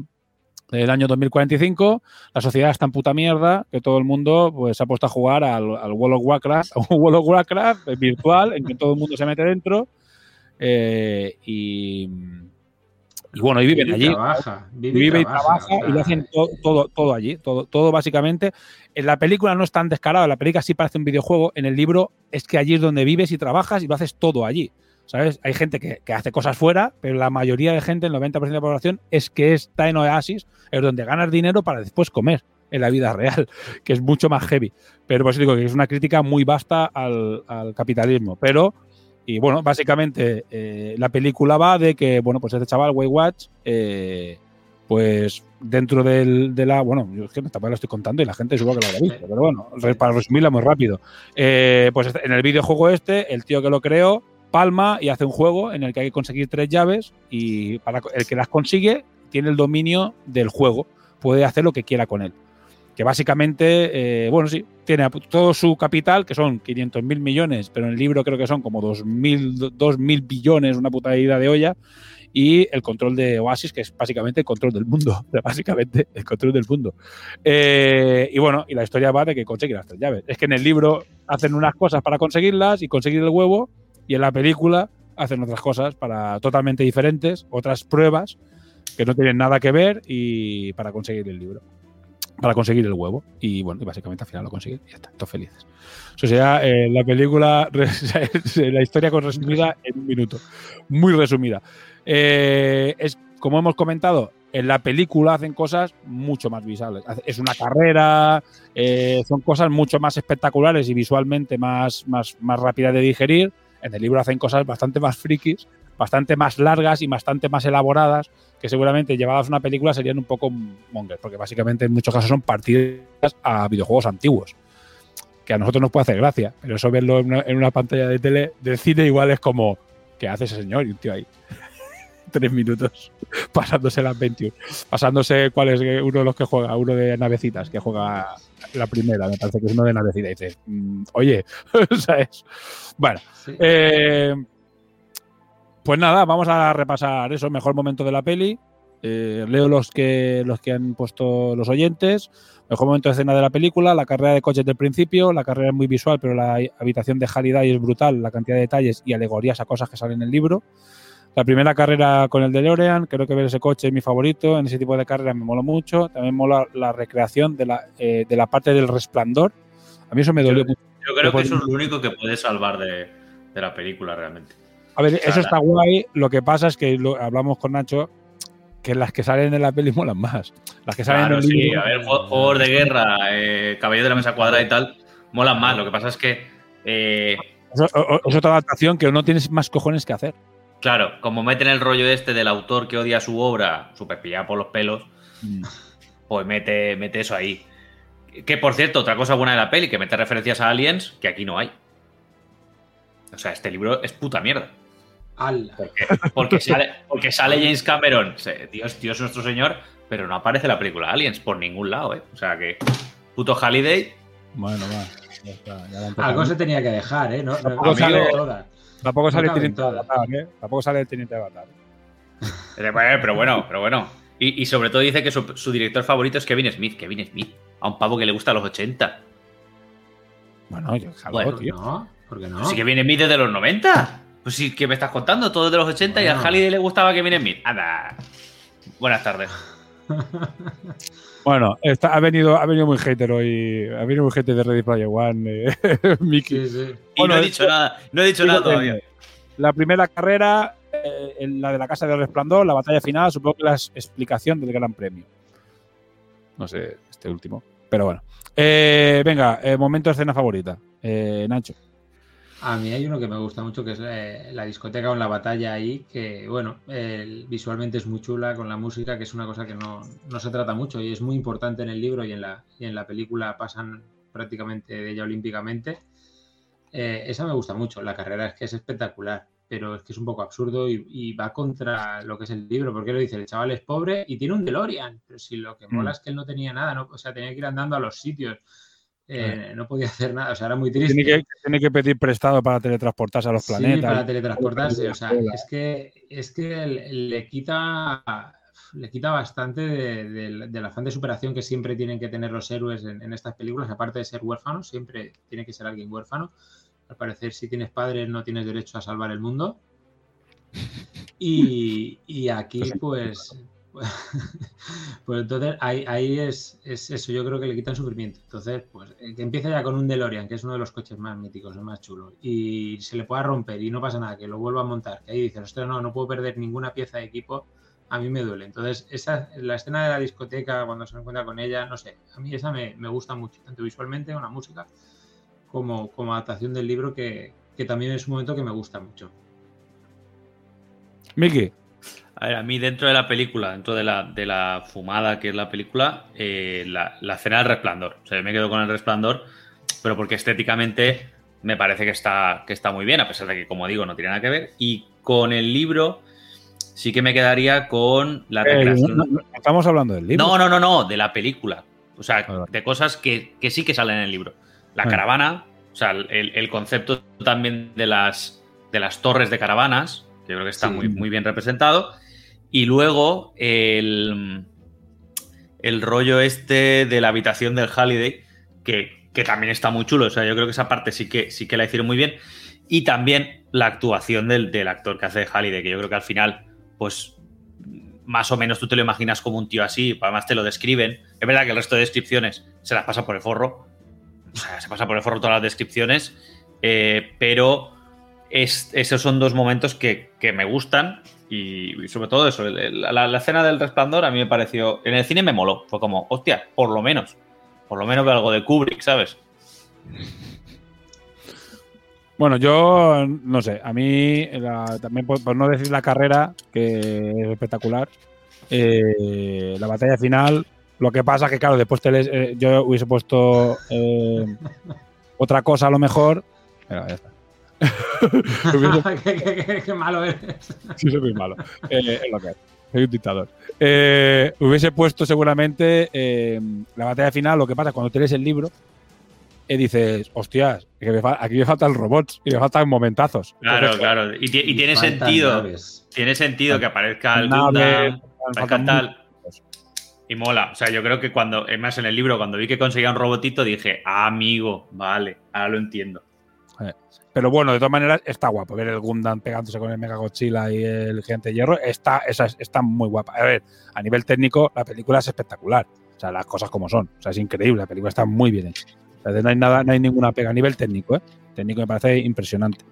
del año 2045, la sociedad está en puta mierda, que todo el mundo pues se ha puesto a jugar al, al World of Warcraft, a un World of Warcraft eh, virtual en que todo el mundo se mete dentro eh, y, y bueno, y viven Vive allí. trabaja, vive y Vive y trabaja, trabaja y lo hacen to- todo, todo allí, todo, todo básicamente. En la película no es tan descarado, en la película sí parece un videojuego, en el libro es que allí es donde vives y trabajas y lo haces todo allí. ¿Sabes? Hay gente que, que hace cosas fuera, pero la mayoría de gente, el 90% de la población, es que está en Oasis, es donde ganas dinero para después comer en la vida real, que es mucho más heavy. Pero por eso digo que es una crítica muy vasta al, al capitalismo. Pero, y bueno, básicamente eh, la película va de que, bueno, pues este chaval, Way Watch, eh, pues dentro de la. Bueno, yo es que tampoco lo estoy contando y la gente seguro que lo habrá visto, pero bueno, para resumirla muy rápido. Eh, pues en el videojuego este, el tío que lo creó palma y hace un juego en el que hay que conseguir tres llaves y para el que las consigue tiene el dominio del juego, puede hacer lo que quiera con él. Que básicamente, eh, bueno, sí, tiene todo su capital, que son 500 mil millones, pero en el libro creo que son como 2.000 mil billones, una puta ida de olla, y el control de Oasis, que es básicamente el control del mundo, básicamente el control del mundo. Eh, y bueno, y la historia va de que consigue las tres llaves. Es que en el libro hacen unas cosas para conseguirlas y conseguir el huevo, y en la película hacen otras cosas para totalmente diferentes, otras pruebas que no tienen nada que ver y para conseguir el libro, para conseguir el huevo. Y bueno, y básicamente al final lo consiguen y ya está, todos felices. Eso sea, eh, la película, la historia con resumida en un minuto, muy resumida. Eh, es como hemos comentado, en la película hacen cosas mucho más visuales. Es una carrera, eh, son cosas mucho más espectaculares y visualmente más, más, más rápidas de digerir. En el libro hacen cosas bastante más frikis, bastante más largas y bastante más elaboradas, que seguramente llevadas a una película serían un poco monger, porque básicamente en muchos casos son partidas a videojuegos antiguos. Que a nosotros nos puede hacer gracia, pero eso verlo en una, en una pantalla de tele, del cine, igual es como, ¿qué hace ese señor? Y un tío ahí. Tres minutos pasándose las 21. Pasándose cuál es uno de los que juega, uno de navecitas, que juega la primera, me parece que es uno de navecitas. Y dices, mm, oye, ¿sabes? Bueno, eh, pues nada, vamos a repasar eso, mejor momento de la peli. Eh, leo los que, los que han puesto los oyentes. Mejor momento de escena de la película, la carrera de coches del principio, la carrera es muy visual, pero la habitación de Halliday es brutal, la cantidad de detalles y alegorías a cosas que salen en el libro. La primera carrera con el DeLorean, creo que ver ese coche es mi favorito, en ese tipo de carreras me mola mucho. También mola la recreación de la, eh, de la parte del resplandor. A mí eso me dolió mucho. Yo creo que eso es lo único que puede salvar de, de la película realmente. A ver, eso está guay. Lo que pasa es que lo, hablamos con Nacho que las que salen en la peli molan más. Las que salen Claro, en el sí, libro. a ver, jue- juegos de guerra, eh, Caballero de la Mesa Cuadrada y tal, molan más. Lo que pasa es que, eh, es otra adaptación que no tienes más cojones que hacer. claro, como meten el rollo este del autor que odia su obra, súper pillado por los pelos, pues mete, mete eso ahí. Que por cierto, otra cosa buena de la peli, que mete referencias a aliens que aquí no hay. O sea, este libro es puta mierda. ¡Hala! Porque sale, porque sale James Cameron, Dios, Dios nuestro señor, pero no aparece la película Aliens por ningún lado, ¿eh? O sea que, puto Halliday, Bueno, va. ya está, ya Algo se tenía que dejar, ¿eh? No, no, Tampoco no sale- todas. Tampoco No sale el caben teniente todas. Avatar, ¿eh? Tampoco sale el teniente Avatar. Eh, bueno, Pero bueno, pero bueno. Y, y sobre todo dice que su, su director favorito es Kevin Smith. Kevin Smith. A un pavo que le gusta los 80. Bueno, yo, claro, Bueno, tío. No, ¿por qué no? Sí, Kevin Smith es de los 90. Pues sí, ¿qué me estás contando? Todo de los 80 y a. Halliday le gustaba Kevin Smith. Anda. Buenas tardes. Bueno, está- ha, venido, ha venido muy hater hoy. Ha venido muy hater de Ready Player One, eh, Mickey. Sí, sí. Y Bueno, no he dicho que- nada. No he dicho nada que todavía. La primera carrera eh, en la de la Casa del Resplandor, la batalla final, supongo que la explicación del Gran Premio. No sé, este último. Pero bueno. Eh, venga, eh, momento escena favorita. Eh, Nacho. A mí hay uno que me gusta mucho, que es eh, la discoteca con la batalla ahí, que bueno, visualmente es muy chula con la música, que es una cosa que no, no se trata mucho y es muy importante en el libro y en la, y en la película pasan prácticamente de ella olímpicamente. Eh, esa me gusta mucho, la carrera es que es espectacular, pero es que es un poco absurdo y, y va contra lo que es el libro, porque lo dice, el chaval es pobre y tiene un DeLorean, pero si lo que mola Mm. es que él no tenía nada, ¿no? o sea, tenía que ir andando a los sitios. Eh, no podía hacer nada, o sea, era muy triste. Tiene que, tiene que pedir prestado para teletransportarse a los Sí, planetas. para teletransportarse. O sea, es que, es que le quita, le quita bastante de- del- del afán de superación que siempre tienen que tener los héroes en, en estas películas, aparte de ser huérfanos, siempre tiene que ser alguien huérfano. Al parecer, si tienes padres, no tienes derecho a salvar el mundo. Y, y aquí, pues, pues entonces ahí, ahí es, es eso, yo creo que le quitan sufrimiento. Entonces, pues eh, que empiece ya con un DeLorean, que es uno de los coches más míticos, el más chulo, y se le pueda romper y no pasa nada, que lo vuelva a montar, que ahí dices, ostras, no, no puedo perder ninguna pieza de equipo, a mí me duele. Entonces, esa, la escena de la discoteca, cuando se encuentra con ella, no sé, a mí esa me, me gusta mucho, tanto visualmente, con la música, como, como adaptación del libro, que, que también es un momento que me gusta mucho. Miki. A ver, a mí dentro de la película, dentro de la, de la fumada que es la película, eh, la, la escena del resplandor. O sea, yo me quedo con el resplandor, pero porque estéticamente me parece que está, que está muy bien, a pesar de que, como digo, no tiene nada que ver. Y con el libro sí que me quedaría con la Eh, recreación. no- no- estamos hablando del libro. No, no, no, no, de la película. O sea, de cosas que, que sí que salen en el libro. La Ah. caravana, o sea, el, el concepto también de las, de las torres de caravanas, yo creo que está Sí. muy, muy bien representado. Y luego el, el rollo este de la habitación del Halliday, que, que también está muy chulo. O sea, yo creo que esa parte sí que, sí que la hicieron muy bien. Y también la actuación del, del actor que hace de Halliday, que yo creo que al final, pues más o menos tú te lo imaginas como un tío así, además te lo describen. Es verdad que el resto de descripciones se las pasa por el forro. O sea, se pasa por el forro todas las descripciones. eh, pero es- esos son dos momentos que, que me gustan. Y, y sobre todo eso, el- el- la, la escena del resplandor a mí me pareció. En el cine me moló. Fue como, hostia, por lo menos. Por lo menos veo algo de Kubrick, ¿sabes? Bueno, yo no sé, a mí la- también por, por no decir la carrera, que es espectacular, eh, la batalla final, lo que pasa que claro, después te eh, yo hubiese puesto eh, otra cosa a lo mejor, pero ya está. Qué, qué- qué- qué malo eres. Sí, soy muy malo. Eh, es lo que es. Soy un dictador. Eh, hubiese puesto seguramente eh, la batalla final. Lo que pasa cuando tienes el libro, y dices, hostias, que me aquí me faltan robots y me faltan momentazos. Claro, Entonces, claro. Y, ti- y Y tiene sentido. naves. Tiene sentido que aparezca el Naves, aparezca tal. Y mola. O sea, yo creo que cuando, es más en el libro, cuando vi que conseguía un robotito, dije, ah, amigo, vale, ahora lo entiendo. Pero bueno, de todas maneras, está guapo. Ver el Gundam pegándose con el Mega Godzilla y el Gigante de Hierro está, esa es- está muy guapa. A ver, a nivel técnico, la película es espectacular. O sea, las cosas como son. O sea, es increíble. La película está muy bien hecha. O sea, no hay nada, no hay ninguna pega a nivel técnico, ¿eh? Técnico me parece impresionante.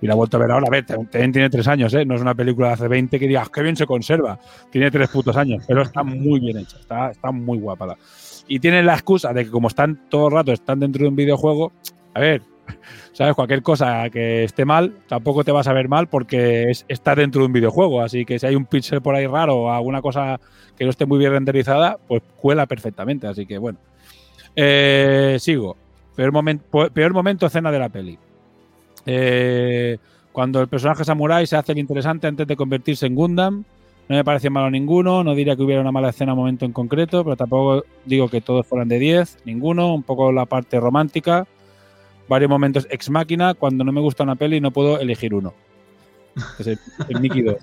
Y la he vuelto a ver ahora. A ver, también tiene tres años, ¿eh? No es una película de hace 20 que digas, qué bien se conserva. Tiene tres putos años, pero está muy bien hecha. Está, está muy guapa. la- Y tienen la excusa de que como están todo el rato, están dentro de un videojuego, a ver, ¿sabes? Cualquier cosa que esté mal, tampoco te vas a ver mal porque es, está dentro de un videojuego. Así que si hay un pixel por ahí raro o alguna cosa que no esté muy bien renderizada, pues cuela perfectamente. Así que bueno. Eh, sigo. Peor, momen- peor momento, escena de la peli. Eh, cuando el personaje samurai se hace el interesante antes de convertirse en Gundam. No me parece malo ninguno, no diría que hubiera una mala escena momento en concreto, pero tampoco digo que todos fueran de 10, ninguno, un poco la parte romántica, varios momentos ex máquina, cuando no me gusta una peli no puedo elegir uno. Es el, el Mickey 2.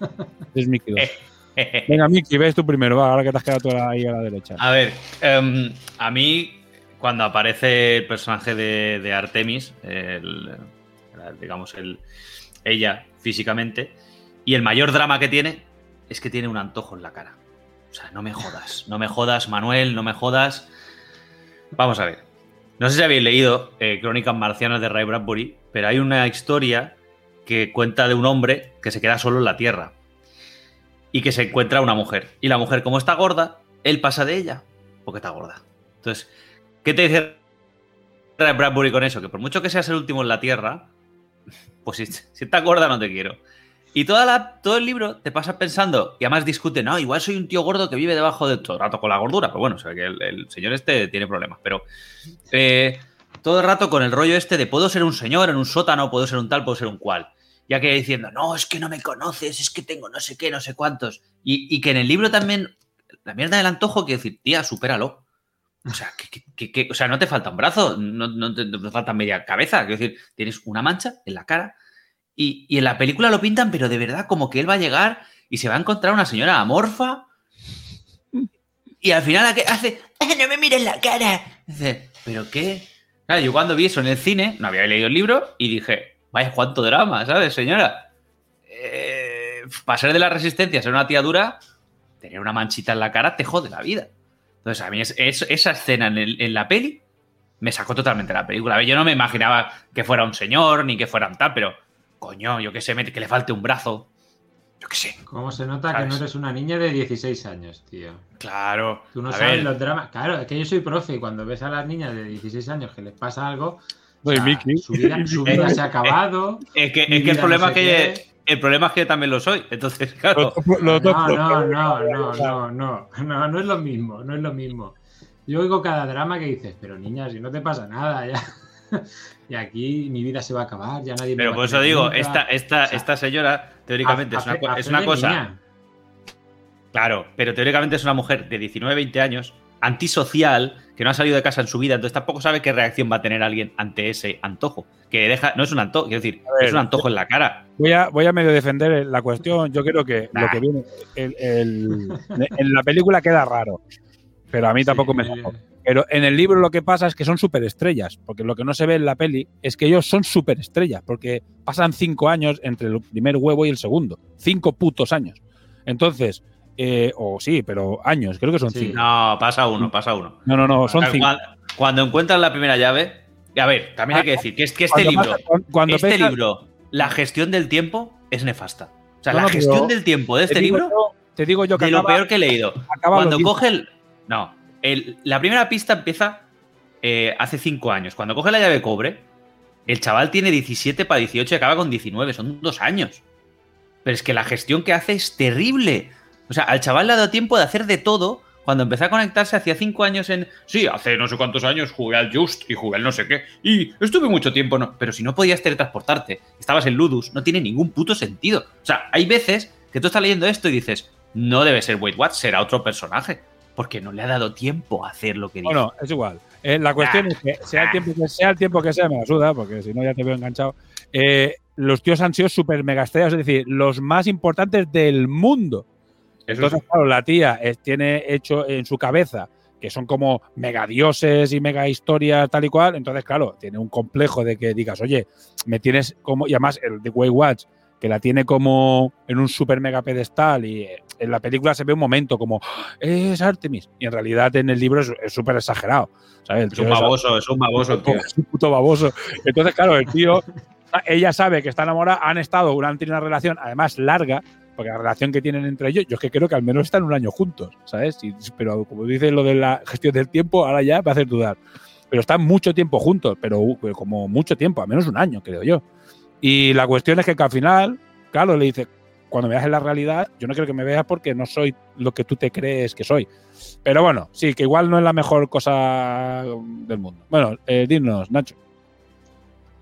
Es Mickey 2. Venga, Mickey, ves tú primero, va, ahora que te has quedado tú ahí a la derecha. A ver, em, a mí, cuando aparece el personaje de, de Artemis, el- el- digamos, el, ella físicamente, y el mayor drama que tiene es que tiene un antojo en la cara. O sea, no me jodas, no me jodas, Manuel, no me jodas. Vamos a ver. No sé si habéis leído eh, Crónicas Marcianas de Ray Bradbury, pero hay una historia que cuenta de un hombre que se queda solo en la Tierra y que se encuentra una mujer. Y la mujer, como está gorda, él pasa de ella porque está gorda. Entonces, ¿qué te dice Bradbury con eso? Que por mucho que seas el último en la Tierra, pues si, si estás gorda no te quiero. Y toda todo el libro te pasa pensando, y además discute, no, igual soy un tío gordo que vive debajo de todo el rato con la gordura, pero bueno, o sea que el, señor este tiene problemas, pero eh, todo el rato con el rollo este de puedo ser un señor en un sótano, puedo ser un tal, puedo ser un cual. Ya que diciendo, no, es que no me conoces, es que tengo no sé qué, no sé cuántos. Y, y que en el libro también, la mierda del antojo, que decir, tía, supéralo. O sea, que, o sea, no te falta un brazo, no, no te falta media cabeza. Quiero decir, tienes una mancha en la cara y, y en la película lo pintan, pero de verdad, como que él va a llegar y se va a encontrar una señora amorfa. Y al final ¿a qué hace, "Ah, no me mires la cara. Dice, ¿pero qué? Claro, yo cuando vi eso en el cine, no había leído el libro y dije, vaya, cuánto drama, ¿sabes, señora? Eh, pasar de la resistencia a ser una tía dura, tener una manchita en la cara te jode la vida. Entonces, a mí es, es- esa escena en, la peli me sacó totalmente la película. Yo no me imaginaba que fuera un señor ni que fuera un tal, pero coño, yo qué sé, que le falte un brazo. Yo qué sé. ¿Cómo se nota que ¿Sabes? no eres una niña de 16 años, tío? Claro. Tú no a sabes ver, los dramas. Claro, es que yo soy profe y cuando ves a las niñas de 16 años que les pasa algo, o sea, Mickey. su vida, su vida se ha acabado. Es que, es que el problema no sé es que el problema es que yo también lo soy. Entonces, claro. No, no, no, no, no, no, no, no es lo mismo, no es lo mismo. Yo oigo cada drama que dices, pero niña, si no te pasa nada, ya. Y aquí mi vida se va a acabar, ya nadie me Pero va a por eso digo, nunca. esta, esta, O sea, esta señora, teóricamente, es una, es cosa. niña. Claro, pero teóricamente es una mujer de 19, 20 años, antisocial, que no ha salido de casa en su vida, entonces tampoco sabe qué reacción va a tener alguien ante ese antojo. Que deja, no es un antojo, quiero decir, ver, es un antojo en la cara. Voy a, voy a medio defender la cuestión. Yo creo que lo que viene el- el- en la película queda raro, pero a mí tampoco me sacó. Pero en el libro lo que pasa es que son superestrellas, porque lo que no se ve en la peli es que ellos son superestrellas, porque pasan cinco años entre el primer huevo y el segundo. Cinco putos años. Entonces, eh, o sí, pero años, creo que son Sí. cinco. No, pasa uno, pasa uno. No, no, no, son Cuando- cinco. Cuando encuentran la primera llave, a ver, también hay que decir que, es, que este Cuando libro, pasa- cuando- este pesa- libro, la gestión del tiempo es nefasta. O sea, No, la no, gestión del tiempo de Te este libro, yo- te digo yo que de lo peor que he leído. Cuando coge el. No, la primera pista empieza eh, hace cinco años. Cuando coge la llave cobre, el chaval tiene 17 para 18 y acaba con 19. Son dos años. Pero es que la gestión que hace es terrible. O sea, al chaval le ha dado tiempo de hacer de todo. Cuando empezó a conectarse hacía cinco años en. Sí, hace no sé cuántos años jugué al Just y jugué al no sé qué. Y estuve mucho tiempo. No, pero si no podías teletransportarte, estabas en Ludus, no tiene ningún puto sentido. O sea, hay veces que tú estás leyendo esto y dices, no debe ser Wade Watts, será otro personaje. Porque no le ha dado tiempo a hacer lo que dice. Bueno, es igual. Eh, la cuestión Ah, es que sea el tiempo que sea, el tiempo que sea, me la suda, porque si no ya te veo enganchado. Eh, los tíos han sido super mega estrellas, es decir, los más importantes del mundo. Eso Entonces, claro, la tía tiene hecho en su cabeza que son como mega dioses y mega historias tal y cual. Entonces, claro, tiene un complejo de que digas, oye, me tienes como. Y además, el de Way Watch, que la tiene como en un super mega pedestal y eh, en la película se ve un momento como, "Ah, es Artemis. Y en realidad en el libro es súper exagerado. ¿sabes? Es un tío es- baboso, es un baboso, el tío. es un puto baboso. Entonces, claro, el tío, ella sabe que está enamorada, han estado durante una relación, además larga, porque la relación que tienen entre ellos, yo es que creo que al menos están un año juntos, ¿sabes? Y- pero como dice lo de la gestión del tiempo, ahora ya me hace dudar. Pero están mucho tiempo juntos, pero uh, pero como mucho tiempo, al menos un año, creo yo. Y la cuestión es que, que al final, claro, le dice, cuando me veas en la realidad, yo no quiero que me veas porque no soy lo que tú te crees que soy. Pero bueno, sí, que igual no es la mejor cosa del mundo. Bueno, eh, dinos, Nacho.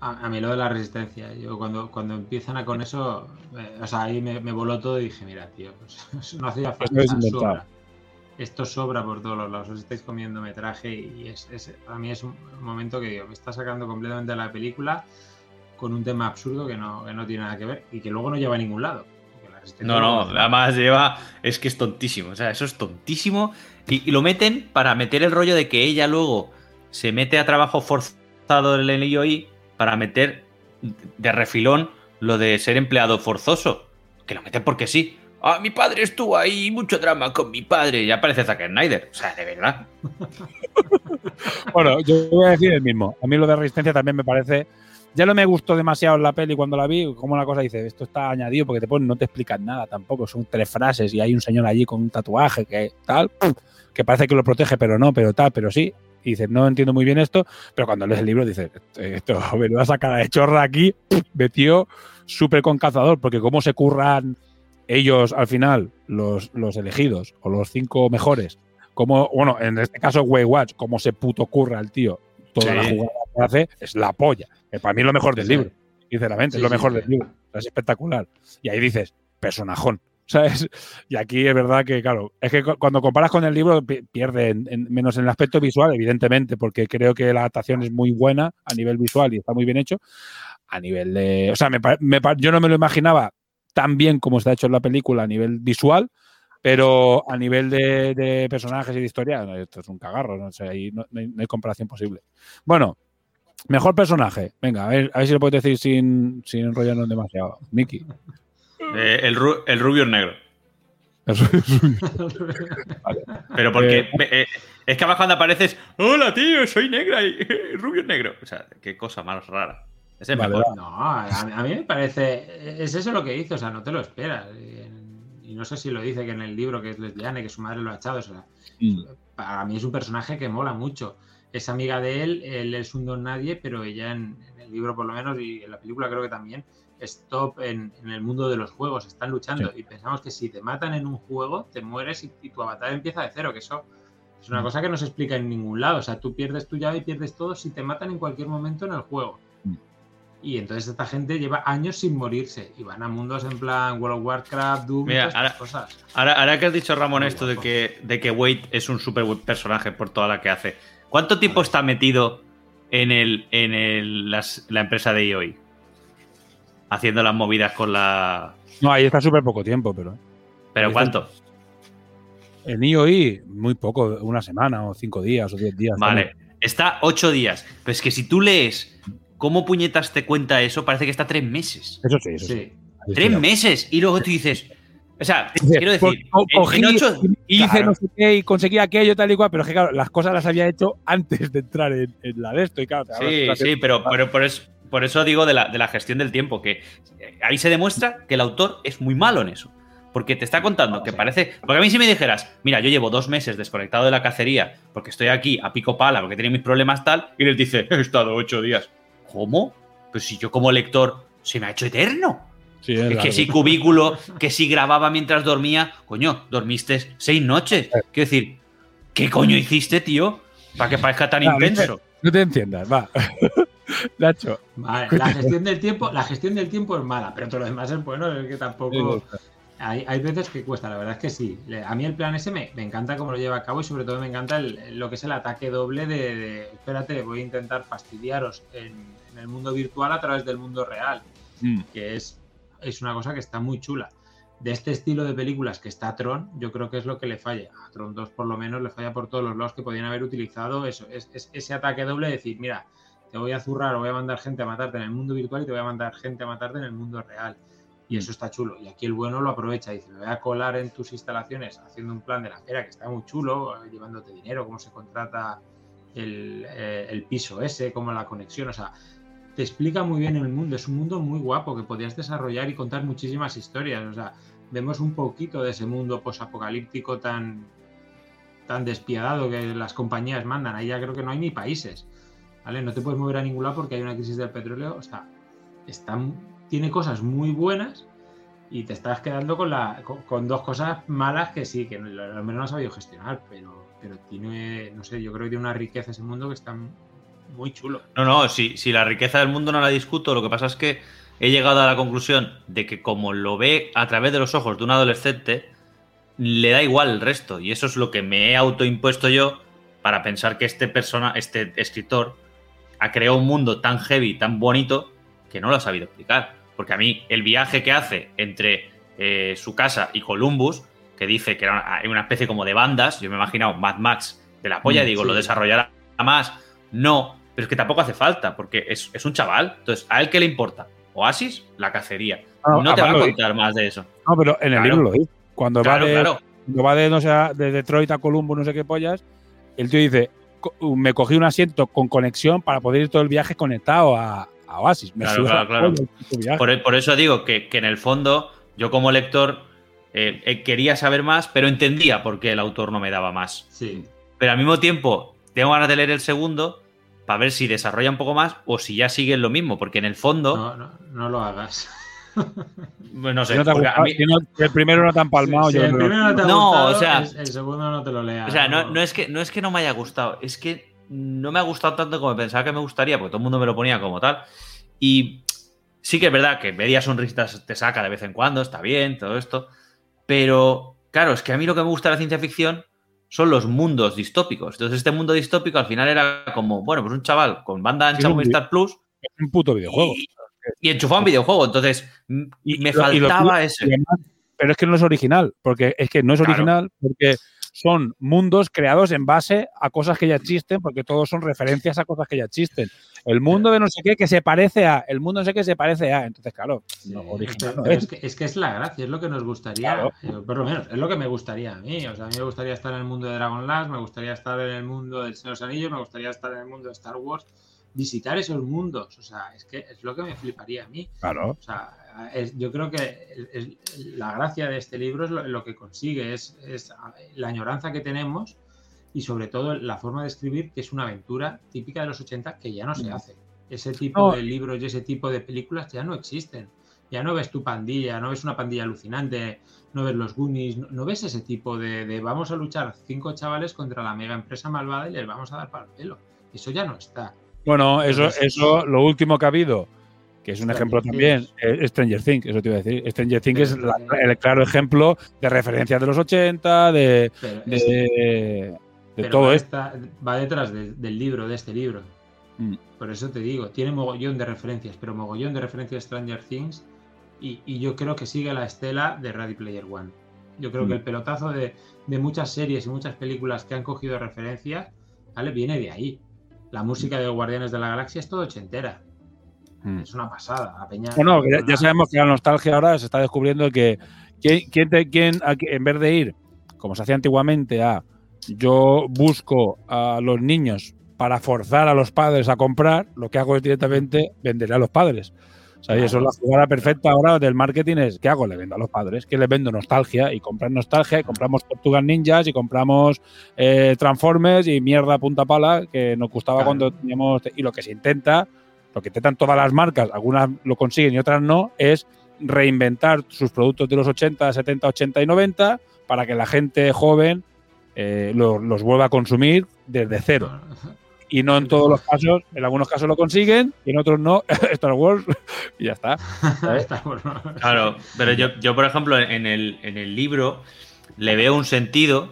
A, a mí lo de la resistencia, yo cuando, cuando empiezan a con eso, eh, o sea, ahí me, me voló todo y dije, mira, tío, pues, no hacía falta, es sobra. Esto sobra por todos los lados, os estáis comiendo metraje y es, es- para mí es un momento que digo, me está sacando completamente de la película con un tema absurdo que no, que no tiene nada que ver y que luego no lleva a ningún lado. Resistencia No, no, luego- además lleva. Es que es tontísimo. O sea, eso es tontísimo. Y, y lo meten para meter el rollo de que ella luego se mete a trabajo forzado en el IOI para meter de refilón lo de ser empleado forzoso. Que lo meten porque sí. Ah, mi padre estuvo ahí, mucho drama con mi padre. Y aparece Zack Snyder. O sea, de verdad. Bueno, yo voy a decir el mismo. A mí lo de resistencia también me parece ya no me gustó demasiado la peli cuando la vi, como la cosa dice, esto está añadido porque te ponen, no te explican nada tampoco, son tres frases y hay un señor allí con un tatuaje que tal, que parece que lo protege, pero no, pero tal, pero sí. Y dices, no entiendo muy bien esto, pero cuando lees el libro dices, esto, menuda sacada de chorra aquí, metió súper con cazador, porque cómo se curran ellos al final, los, los elegidos, o los cinco mejores, como, bueno, en este caso Waywatch, cómo se puto curra el tío, toda la jugada que hace, es la polla. Que para mí es lo mejor del libro, sinceramente, Sí, es lo mejor sí. del libro. Es espectacular. Y ahí dices, personajón. ¿Sabes? Y aquí es verdad que, claro, es que cu- cuando comparas con el libro pi- pierde, en- en- menos en el aspecto visual, evidentemente, porque creo que la adaptación es muy buena a nivel visual y está muy bien hecho. A nivel de. O sea, me me yo no me lo imaginaba tan bien como está hecho en la película a nivel visual, pero a nivel de, de personajes y de historia, no, esto es un cagarro, no, sé, ahí no, no hay, no hay comparación posible. Bueno, mejor personaje. Venga, a ver, a ver si lo puedes decir sin, sin enrollarnos demasiado. Miki. Eh, el, ru- el rubio es negro. Pero porque eh, es que además cuando apareces, hola tío, soy negra y rubio es negro. O sea, qué cosa más rara. Es el Vale, mejor. No, a, a mí me parece. Es eso lo que dice, o sea, no te lo esperas. Y, y no sé si lo dice que en el libro que es lesbiana y que su madre lo ha echado. O sea, Mm. para mí es un personaje que mola mucho. Es amiga de él, él es un don nadie, pero ella en, en el libro por lo menos y en la película creo que también es top en, en el mundo de los juegos, están luchando y pensamos que si te matan en un juego, te mueres y, y tu avatar empieza de cero, que eso es una Mm. cosa que no se explica en ningún lado. O sea, tú pierdes tu llave y pierdes todo si te matan en cualquier momento en el juego. Mm. Y entonces esta gente lleva años sin morirse y van a mundos en plan World of Warcraft, Doom, Mira, estas ahora- cosas. Ahora, ahora que has dicho, Ramón, Muy esto de que, de que Wade es un buen personaje por toda la que hace. ¿Cuánto tiempo está metido en, el, en el, las- la empresa de IOI? Haciendo las movidas con la. No, ahí está súper poco tiempo, pero. ¿Pero Ahí cuánto? En IOI, muy poco, una semana o cinco días o diez días. Vale. Está ocho días. Pero es que si tú lees cómo puñetas te cuenta eso, parece que está tres meses. Eso sí, eso sí. Tres meses. Y luego tú dices. O sea, quiero decir. cogí en ocho- y hice Claro. no sé qué y conseguí aquello tal y cual, pero es que claro, las cosas las había hecho antes de entrar en, en la de esto y claro, Sí, sí, pero, pero por, eso, por eso digo de la, de la gestión del tiempo, que eh, ahí se demuestra que el autor es muy malo en eso. Porque te está contando que parece. Porque a mí si me dijeras, mira, yo llevo dos meses desconectado de la cacería porque estoy aquí a pico pala, porque tenía mis problemas tal, y les dice, he estado ocho días. ¿Cómo? Pues si yo como lector se me ha hecho eterno. Sí, Es que si cubículo, que si grababa mientras dormía, coño, dormiste seis noches. Quiero decir, ¿qué coño hiciste, tío? Para que parezca tan intenso. No te enciendas, va. Nacho. Vale, la gestión del tiempo, la gestión del tiempo es mala, pero todo lo demás es bueno, es que tampoco. Hay, hay veces que cuesta, la verdad es que sí. A mí el plan ese me, me encanta cómo lo lleva a cabo y sobre todo me encanta el- lo que es el ataque doble de, de, espérate, voy a intentar fastidiaros en, en el mundo virtual a través del mundo real, Mm. que es, es una cosa que está muy chula. De este estilo de películas que está Tron, yo creo que es lo que le falla. A Tron 2 por lo menos le falla por todos los lados que podían haber utilizado eso, es, es- ese ataque doble de decir, mira, te voy a zurrar o voy a mandar gente a matarte en el mundo virtual y te voy a mandar gente a matarte en el mundo real. Y eso está chulo. Y aquí el bueno lo aprovecha. Dice, me voy a colar en tus instalaciones haciendo un plan de la fera que está muy chulo, eh, llevándote dinero, cómo se contrata el, eh, el piso ese, cómo la conexión. O sea, te explica muy bien el mundo. Es un mundo muy guapo que podías desarrollar y contar muchísimas historias. O sea, vemos un poquito de ese mundo posapocalíptico tan, tan despiadado que las compañías mandan. Ahí ya creo que no hay ni países. ¿Vale? No te puedes mover a ningún lado porque hay una crisis del petróleo. O sea, está, tiene cosas muy buenas y te estás quedando con, la, con, con dos cosas malas que sí, que lo menos no has sabido gestionar, pero, pero tiene, no sé, yo creo que tiene una riqueza ese mundo que está muy chulo. No, no, si, si la riqueza del mundo no la discuto, lo que pasa es que he llegado a la conclusión de que como lo ve a través de los ojos de un adolescente, le da igual el resto. Y eso es lo que me he autoimpuesto yo para pensar que este persona, este escritor, ha creado un mundo tan heavy, tan bonito, que no lo ha sabido explicar. Porque a mí el viaje que hace entre eh, su casa y Columbus, que dice que era una, hay una especie como de bandas, yo me he imaginado Mad Max de la polla, Mm, digo, sí. lo desarrollará más. No, pero es que tampoco hace falta, porque es, es un chaval. Entonces, ¿a él qué le importa? Oasis, la cacería. Ah, no te va a lo contar más de eso. No, pero en el Claro. libro lo dice. Cuando Claro, va de, claro. cuando va de, no sé, de Detroit a Columbo, no sé qué pollas, el tío dice, "Co- me cogí un asiento con conexión para poder ir todo el viaje conectado a, a Oasis. Me. Por, por eso digo que, que en el fondo, yo como lector eh, eh, quería saber más, pero entendía por qué el autor no me daba más. Sí. Pero al mismo tiempo, tengo ganas de leer el segundo para ver si desarrolla un poco más o si ya sigue lo mismo, porque en el fondo, No, no, no lo hagas. pues no sé, Si no te ha porque a gustado- mí- si no- si el primero no te han palmado, Si yo el primero no te ha No, gustado, o sea- el, el segundo no te lo leas. O sea, no, no es que, no es que no me haya gustado, es que no me ha gustado tanto como pensaba que me gustaría, porque todo el mundo me lo ponía como tal. Y sí que es verdad que media sonrisa te saca de vez en cuando, está bien, todo esto. Pero, claro, es que a mí lo que me gusta de la ciencia ficción son los mundos distópicos. Entonces, este mundo distópico al final era como, bueno, pues un chaval con banda ancha Sí, Movistar Plus Es un puto videojuego. y, y enchufado un videojuego. Entonces, Y- me y lo- lo faltaba ese. pero es que no es original, porque es que no es Claro. original porque son mundos creados en base a cosas que ya existen, porque todos son referencias a cosas que ya existen. El mundo de no sé qué que se parece a, el mundo no sé qué se parece a. Entonces, claro, no, original Pero- no pero es. que, es que es la gracia, es lo que nos gustaría, Claro. eh, por lo menos, es lo que me gustaría a mí. O sea, a mí me gustaría estar en el mundo de Dragon Last, me gustaría estar en el mundo del Señor de los Anillos, me gustaría estar en el mundo de Star Wars, visitar esos mundos. O sea, es que es lo que me fliparía a mí. Claro. O sea, es- yo creo que es- la gracia de este libro es lo, lo que consigue, es, es la añoranza que tenemos y sobre todo la forma de escribir, que es una aventura típica de los 80 que ya no se Mm. hace. Ese tipo No. de libros y ese tipo de películas ya no existen. Ya no ves tu pandilla, no ves una pandilla alucinante, no ves los Goonies, no, no ves ese tipo de, de vamos a luchar cinco chavales contra la mega empresa malvada y les vamos a dar para el pelo. Eso ya no está. Bueno, eso, Entonces- eso, lo último que ha hado, que es un Stranger ejemplo también, Things. es Stranger Things, eso te iba a decir. Stranger Things es la- el claro ejemplo de referencias de los 80, de, de, es- de Pero todo va, esto. va detrás de- del libro, de este libro. Mm. Por eso te digo, tiene mogollón de referencias, pero mogollón de referencias Stranger Things. Y, y yo creo que sigue la estela de Ready Player One. Yo creo Mm. que el pelotazo de, de muchas series y muchas películas que han cogido referencias, ¿vale? Viene de ahí. La música de Guardianes de la Galaxia es todo ochentera. Mm. Es una pasada. La peña, Bueno, ya, ya sabemos que la nostalgia ahora se está descubriendo que quién, quién te- quién- en vez de ir, como se hacía antiguamente, a yo busco a los niños para forzar a los padres a comprar, lo que hago es directamente vender a los padres. O sea, y eso es la jugada perfecta ahora del marketing es, ¿qué hago? Le vendo a los padres, que les vendo nostalgia y compran nostalgia y compramos Tortugas Ninjas y compramos eh, Transformers y mierda punta pala que nos gustaba Claro. cuando teníamos... Y lo que se intenta lo que intentan todas las marcas, algunas lo consiguen y otras no, es reinventar sus productos de los 80, 70, 80 y 90 para que la gente joven eh, lo- los vuelva a consumir desde cero. Y no en todos los casos, en algunos casos lo consiguen y en otros no, Star Wars y ya está. Claro, pero yo, yo, por ejemplo, en el, en el libro le veo un sentido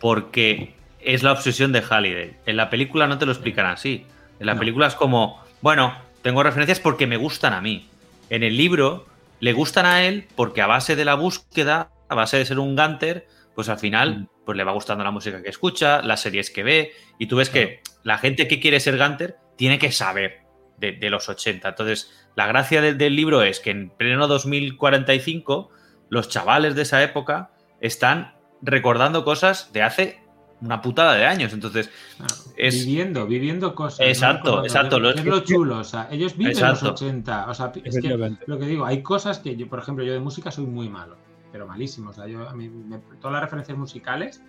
porque es la obsesión de Halliday. En la película no te lo explican así. En la No. película es como, bueno, tengo referencias porque me gustan a mí. En el libro le gustan a él porque a base de la búsqueda, a base de ser un Gunter, pues al final pues le va gustando la música que escucha, las series que ve, y tú ves que la gente que quiere ser Gunter tiene que saber de, de los 80. Entonces, la gracia de- del libro es que en pleno 2045 los chavales de esa época están recordando cosas de hace una putada de años. Entonces, es, Viviendo, viviendo cosas. ¿no? Exacto, exacto, lo- Es lo chulo, o sea, ellos viven Exacto. los 80. O sea, es que lo que digo, hay cosas que yo, por ejemplo, yo de música soy muy malo, pero malísimo. O sea, yo a mí, me- todas las referencias musicales,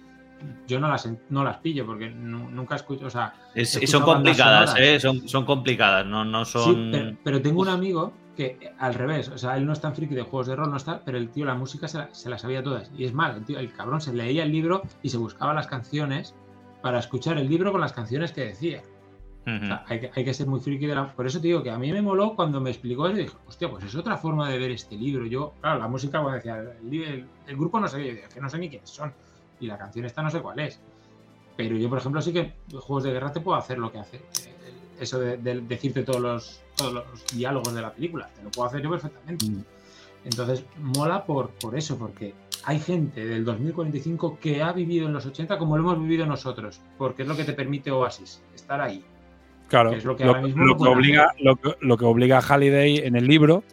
yo no las, no las pillo porque nu- nunca escucho, o sea, es- escucho son complicadas, sonoras. ¿eh? Son, son complicadas, no, no son... Sí, pero, pero tengo un amigo que eh, al revés, o sea, él no es tan friki de juegos de rol, no está, pero el tío la música se la, se la sabía todas. Y es mal, el, tío, el cabrón se leía el libro y se buscaba las canciones para escuchar el libro con las canciones que decía. Ujú. O sea, hay, que, hay que ser muy friki de la... Por eso te digo que a mí me moló cuando me explicó eso y dije, hostia, pues es otra forma de ver este libro. Yo, claro, la música, cuando decía, el, el- el grupo no sé qué, yo decía, que no sé ni quiénes son. Y la canción esta no sé cuál es. Pero yo, por ejemplo, sí que juegos de guerra te puedo hacer lo que hace. Eso de, de decirte todos los, todos los diálogos de la película. Te lo puedo hacer yo perfectamente. Entonces, mola por, por eso, porque hay gente del 2045 que ha vivido en los 80 como lo hemos vivido nosotros. Porque es lo que te permite Oasis, estar ahí. Claro, Que es lo que lo, ahora mismo lo no que pueden obliga, lo, que, lo que obliga a Halliday en el libro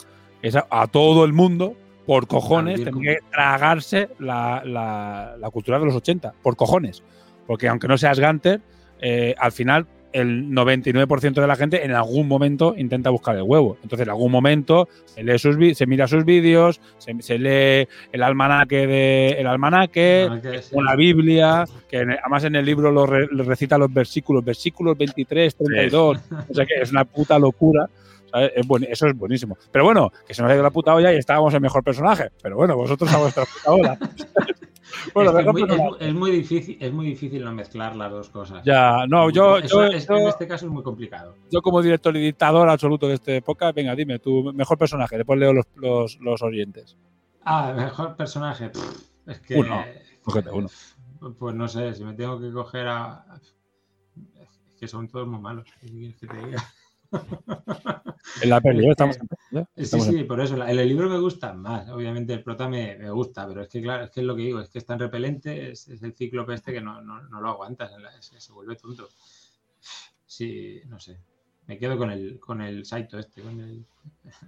es a, a todo el mundo, por cojones, tener que tragarse la, la- la cultura de los 80, por cojones. Porque aunque no seas Gunter, eh, al final el 99% de la gente en algún momento intenta buscar el huevo. Entonces, en algún momento se, lee sus se mira sus vídeos, se, se lee el almanaque de el almanaque, Almanaque, sí. o la Biblia, que en- además en el libro lo, re- lo recita los versículos, versículos 23, 32. O sea que es una puta locura. ¿sabes? Es buen- eso es buenísimo. Pero bueno, que se nos ha ido la puta olla y estábamos el mejor personaje. Pero bueno, vosotros a vuestra puta hora. bueno, es, que es mejor muy, es personaje. mu- es muy difícil, es muy difícil no mezclar las dos cosas. Ya, no, yo, Eso yo, es- yo- en este caso es muy complicado. yo como director y dictador absoluto de esta época, venga, dime, tu mejor personaje, después leo los, los, los oyentes. Ah, mejor personaje. pff, es que. Uno, cógete uno. Pues no sé, si me tengo que coger a. Es que son todos muy malos. ¿qué quieres que te diga? En la peli, ¿eh? Es estamos en ¿eh? Sí, Estamos en sí, por eso. En el libro me gustan más. Obviamente el prota me, me gusta, pero es que, claro, es que es lo que digo, es que es tan repelente, es, es el cíclope este que no, no, no lo aguantas, en la- se, se vuelve tonto. Sí, no sé. Me quedo con el, con el Saito este, con el,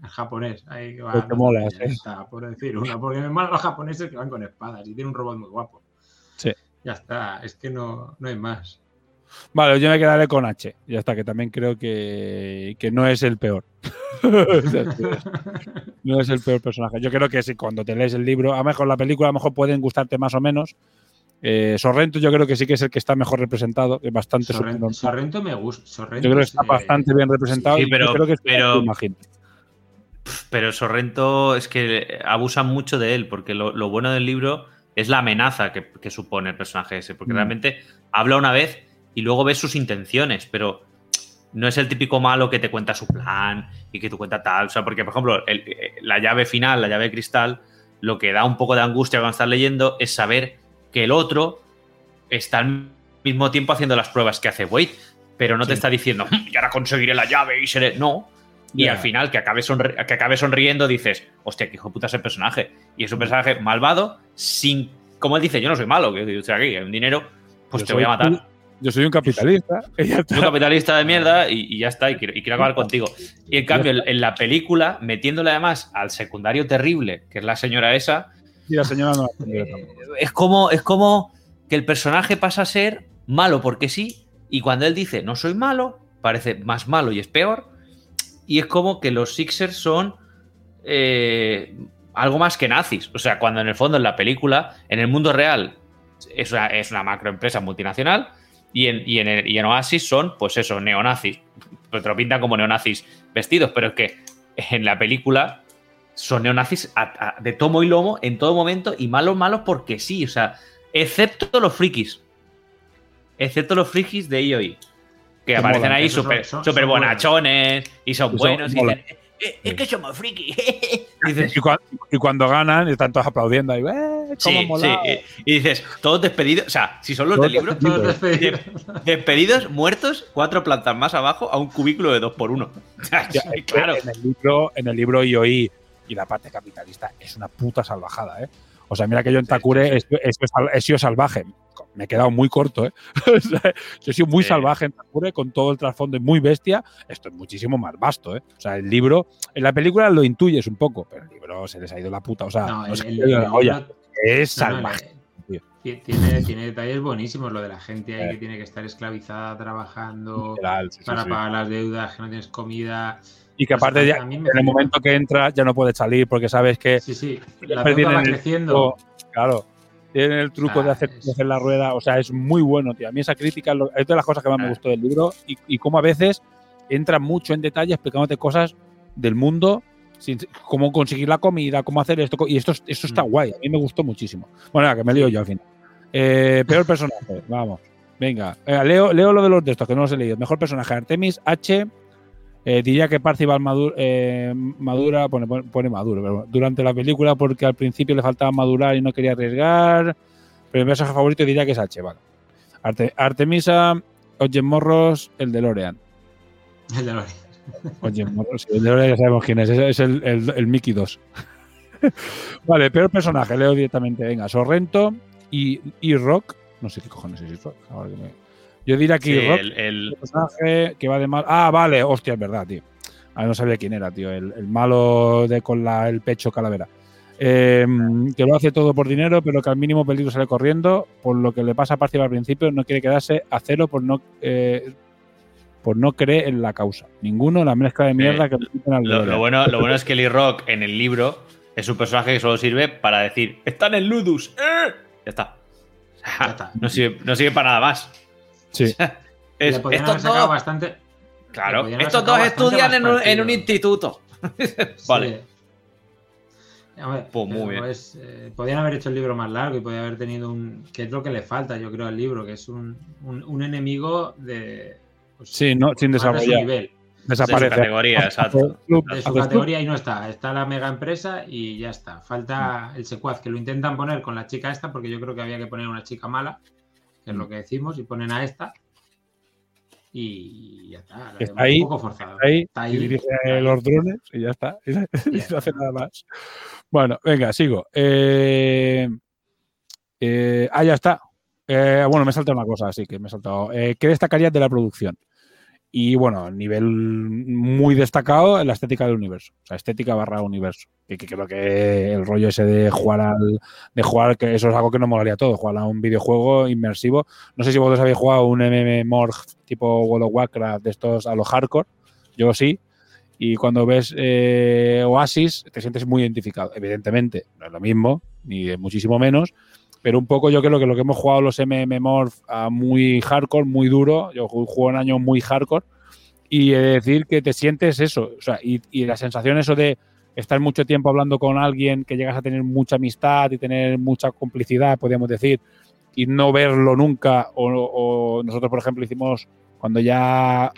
el japonés. Ahí que va Pues te dando mola, caña, sí. está, por decir una, porque me molan los japoneses que van con espadas y tiene un robot muy guapo. Sí. Ya está, es que no, no hay más. Vale, yo me quedaré con H. Ya está, que también creo que, que no es el peor. No es el peor personaje. Yo creo que si cuando te lees el libro, a lo mejor la película, a lo mejor pueden gustarte más o menos. Eh, Sorrento yo creo que sí que es el que está mejor representado, es bastante Sorrento. Sorrento me gusta. Sorrento Yo creo que está es, eh, bastante bien representado Sí, y pero- yo creo que es como pero- Sorrento es que abusan mucho de él, porque lo, lo bueno del libro es la amenaza que, que supone el personaje ese, porque Mm. realmente habla una vez y luego ves sus intenciones, pero no es el típico malo que te cuenta su plan y que te cuenta tal. O sea, porque, por ejemplo, el- eh, la llave final, la llave de cristal, lo que da un poco de angustia cuando estás leyendo es saber que el otro está al mismo tiempo haciendo las pruebas que hace Wade, pero no te está diciendo, "Mm, y ahora conseguiré la llave y seré. No. Y al final, que acabe, que acabe sonriendo, dices, hostia, qué hijo de puta es el personaje. Y es un personaje malvado, sin. Como él dice, yo no soy malo, que sea, aquí, hay un dinero, pues Yo te voy a matar. Yo soy un capitalista. Soy un capitalista de mierda y, y ya está, y quiero, y quiero acabar contigo. Y en cambio, en, en la película, metiéndole además al secundario terrible, que es la señora esa, Y la señora no la tampoco. es como, es como que el personaje pasa a ser malo porque sí, y cuando él dice no soy malo, parece más malo y es peor. Y es como que los Sixers son eh, algo más que nazis. O sea, cuando en el fondo en la película, en el mundo real, es una, es una macroempresa multinacional. Y en, y, en el- y en Oasis son, pues eso, neonazis. Pues te lo pintan como neonazis vestidos, pero es que en la película son neonazis a- a- de tomo y lomo en todo momento y malos, malos porque sí, o sea, excepto los frikis. Excepto los frikis de IOI. Que Que aparecen ahí súper son bonachones y son buenos. Y dicen, "Eh, es que somos dices, Y, cua- y cuando ganan, están todos aplaudiendo. Y, "Eh, cómo sí, sí. mola". eh, Y dices, todos despedidos. O sea, si son los Todos del libro, Todos Despedidos. despedidos. despedidos, muertos, cuatro plantas más abajo a un cubículo de dos por uno. Claro. En el libro, en el libro IOI y la parte capitalista es una puta salvajada, ¿eh? O sea, mira que yo en Takure he sido salvaje. Me he quedado muy corto, ¿eh? Yo he sido muy Sí. salvaje en Takure con todo el trasfondo y muy bestia. Esto es muchísimo más vasto, ¿eh? O sea, el libro, en la película lo intuyes un poco, pero el libro se les ha ido la puta. O sea, No, no el- se el- ha ido la el olla. libro- Es No, no, salvaje. ti- Tiene, tiene detalles buenísimos, lo de la gente ahí Eh. que tiene que estar esclavizada trabajando Literal, sí, sí, para sí. pagar las deudas, que no tienes comida. Y que aparte, ya, en el momento que entras ya no puedes salir porque sabes que Sí, sí, la deuda va creciendo. claro, tienen el truco Ah, de hacer, es- de hacer la rueda. O sea, es muy bueno, tío. A mí esa crítica es de las cosas que más me Ah. gustó del libro y, y cómo a veces entra mucho en detalle explicándote cosas del mundo, sin- cómo conseguir la comida, cómo hacer esto. Y esto, esto está Mm. guay. A mí me gustó muchísimo. Bueno, nada, que me lío yo al final. Eh, peor personaje, vamos. Venga, Eh, leo, leo lo de los de estos, que no los he leído. Mejor personaje, Artemis H. Eh, diría que Parcival Madura, madura pone, pone- maduro, pero durante la película porque al principio le faltaba madurar y no quería arriesgar. Pero mi personaje favorito diría que es H, vale. Arte- Artemisa, Oye Morros, el de Lorean. El de los- Oye Morros, el de Lorean ya sabemos quién es, es, es el, el, el Mickey 2. vale, peor personaje, leo directamente. Venga, Sorrento y, y Rock. No sé qué cojones es E-Rock. ahora que me- Yo diría que Sí, el- personaje que va de mal. Ah, vale, hostia, es verdad, tío. Ah, no sabía quién era, tío. El, el malo de con la, el pecho calavera. Eh, que lo hace todo por dinero, pero que al mínimo peligro sale corriendo. Por lo que le pasa a Parcival al principio, no quiere quedarse a cero por no. eh, pues no cree en la causa. Ninguno la mezcla de mierda Eh, que al Lo, lo bueno, lo bueno es que Lee Rock en el libro es un personaje que solo sirve para decir, están en Ludus. ¡eh! Ya está. Ya está. No sirve, no sirve para nada más. Sí. Es, estos haber sacado dos, bastante. claro, estos dos estudian en un, en partido. un instituto. vale. Sí. Hombre, Pues muy bien. es, eh, podían haber hecho el libro más largo y podía haber tenido un. que es lo que le falta, yo creo, al libro, que es un, un, un enemigo de. pues, Sí, no, sin más de su desarrollar. nivel, Desaparece. De su categoría, exacto. De su categoría y no está. Está la mega empresa y ya está. Falta el secuaz, que lo intentan poner con la chica esta, porque yo creo que había que poner una chica mala, que es lo que decimos, y ponen a esta. Y ya está. Está un ahí, poco forzado. Está ahí, Está y dirige Está ahí. los drones y ya está. Y no hace nada más. Bueno, venga, sigo. Eh, eh, ah, ya está. Eh, bueno, me he saltado una cosa, así que me he saltado. ¿Qué destacarías de la producción? Y bueno, nivel muy destacado en la estética del universo. O sea, estética barra universo. Que, creo que el rollo ese de jugar al. de jugar, que eso es algo que no molaría todo, jugar a un videojuego inmersivo. No sé si vosotros habéis jugado un MMORG tipo World of Warcraft de estos a los hardcore. Yo sí. Y cuando ves eh, Oasis, te sientes muy identificado. Evidentemente, no es lo mismo, ni muchísimo menos. Pero un poco yo creo que lo que hemos jugado los MMORPH a muy hardcore, muy duro. Yo ju- juego en año muy hardcore. Y he de decir que te sientes eso. O sea, y, y la sensación eso de estar mucho tiempo hablando con alguien, que llegas a tener mucha amistad y tener mucha complicidad, podríamos decir, y no verlo nunca. O, o nosotros, por ejemplo, hicimos cuando ya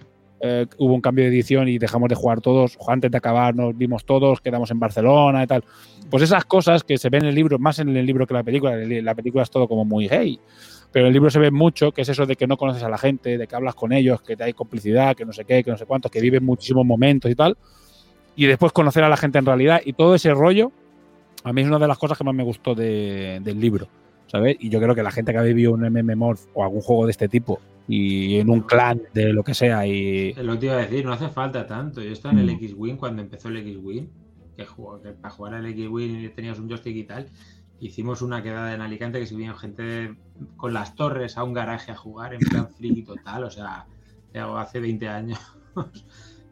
eh, hubo un cambio de edición y dejamos de jugar todos, antes de acabar nos vimos todos, quedamos en Barcelona y tal. Pues esas cosas que se ven en el libro, más en el libro que la película, la película es todo como muy hey, pero el libro se ve mucho, que es eso de que no conoces a la gente, de que hablas con ellos, que hay complicidad, que no sé qué, que no sé cuántos, que viven muchísimos momentos y tal, y después conocer a la gente en realidad y todo ese rollo, a mí es una de las cosas que más me gustó de- del libro, ¿sabes? Y yo creo que la gente que ha vivido un MMORPH o algún juego de este tipo y en un clan de lo que sea y lo que iba a decir, no hace falta tanto. Yo estaba en el Mm. X-Wing cuando empezó el X-Wing, que, que para jugar al X-Wing tenías un joystick y tal. Hicimos una quedada en Alicante que se vino gente con las torres a un garaje a jugar en plan friki total, o sea, hace 20 años.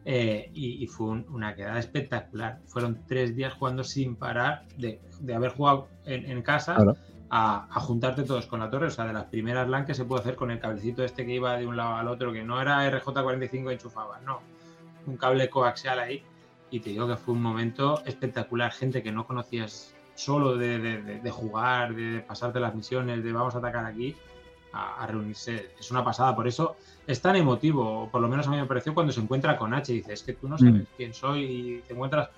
Eh, y, y fue un- una quedada espectacular. Fueron tres días jugando sin parar de, de haber jugado en, en casa Claro. A, a juntarte todos con la torre. O sea, de las primeras LAN que se puede hacer con el cablecito este que iba de un lado al otro, que no era RJ45 enchufaba, no. Un cable coaxial ahí. Y te digo que fue un momento espectacular. Gente que no conocías solo de, de- de- de jugar, de pasarte las misiones, de vamos a atacar aquí, a, a reunirse. Es una pasada. Por eso es tan emotivo, por lo menos a mí me pareció cuando se encuentra con H. y Dices, es que tú no sabes Mm. quién soy y te encuentras.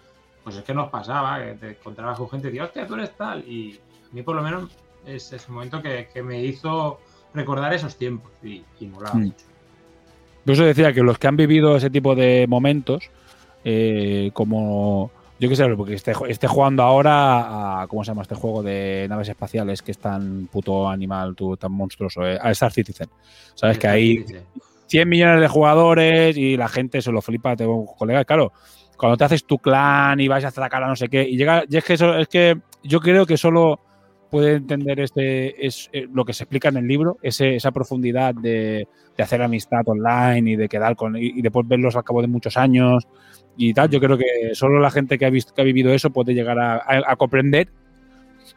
Pues es que nos pasaba, que te encontrabas con gente y decías, hostia, tú eres tal. Y mí, por lo menos, es ese momento que, que me hizo recordar esos tiempos y, y molaba Mm. mucho. Por eso decía que los que han vivido ese tipo de momentos, eh, como yo qué sé, porque esté, esté jugando ahora a, ¿cómo se llama este juego de naves espaciales que es tan puto animal, tú, tan monstruoso? eh? A Star Citizen. Sabes que hay 100 millones de jugadores y la gente se lo flipa, tengo colegas, claro. Cuando te haces tu clan y vas a atacar a no sé qué, y llega, y es que eso, es que yo creo que solo puede entender este es eh, lo que se explica en el libro, ese- esa profundidad de, de hacer amistad online y de quedar con y, y después verlos al cabo de muchos años y tal. Yo creo que solo la gente que ha visto que ha vivido eso puede llegar a, a- a comprender,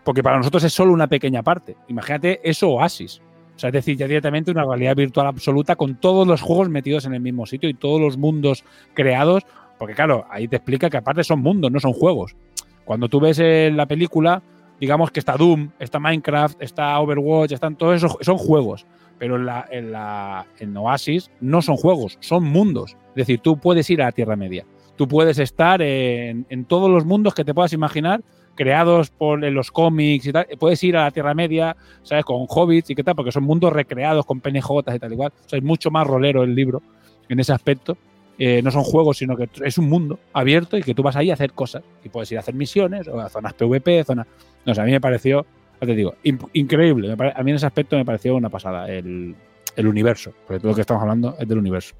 porque para nosotros es solo una pequeña parte. Imagínate eso Oasis. O sea, es decir, ya directamente una realidad virtual absoluta con todos los juegos metidos en el mismo sitio y todos los mundos creados. Porque claro, ahí te explica que aparte son mundos, no son juegos. Cuando tú ves en la película, digamos que está Doom, está Minecraft, está Overwatch, están todos esos, son juegos. Pero en, la, en, la, en Oasis no son juegos, son mundos. Es decir, tú puedes ir a la Tierra Media. Tú puedes estar en, en todos los mundos que te puedas imaginar, creados por los cómics y tal. Puedes ir a la Tierra Media, ¿sabes? Con hobbits y qué tal, porque son mundos recreados con PNJs y tal igual. O sea, es mucho más rolero el libro en ese aspecto. Eh, no son juegos, sino que es un mundo abierto y que tú vas ahí a hacer cosas. Y puedes ir a hacer misiones o a zonas PvP, zonas. No sé, a mí me pareció, ya te digo, in- increíble. A mí en ese aspecto me pareció una pasada el, el universo. Porque todo lo que estamos hablando es del universo.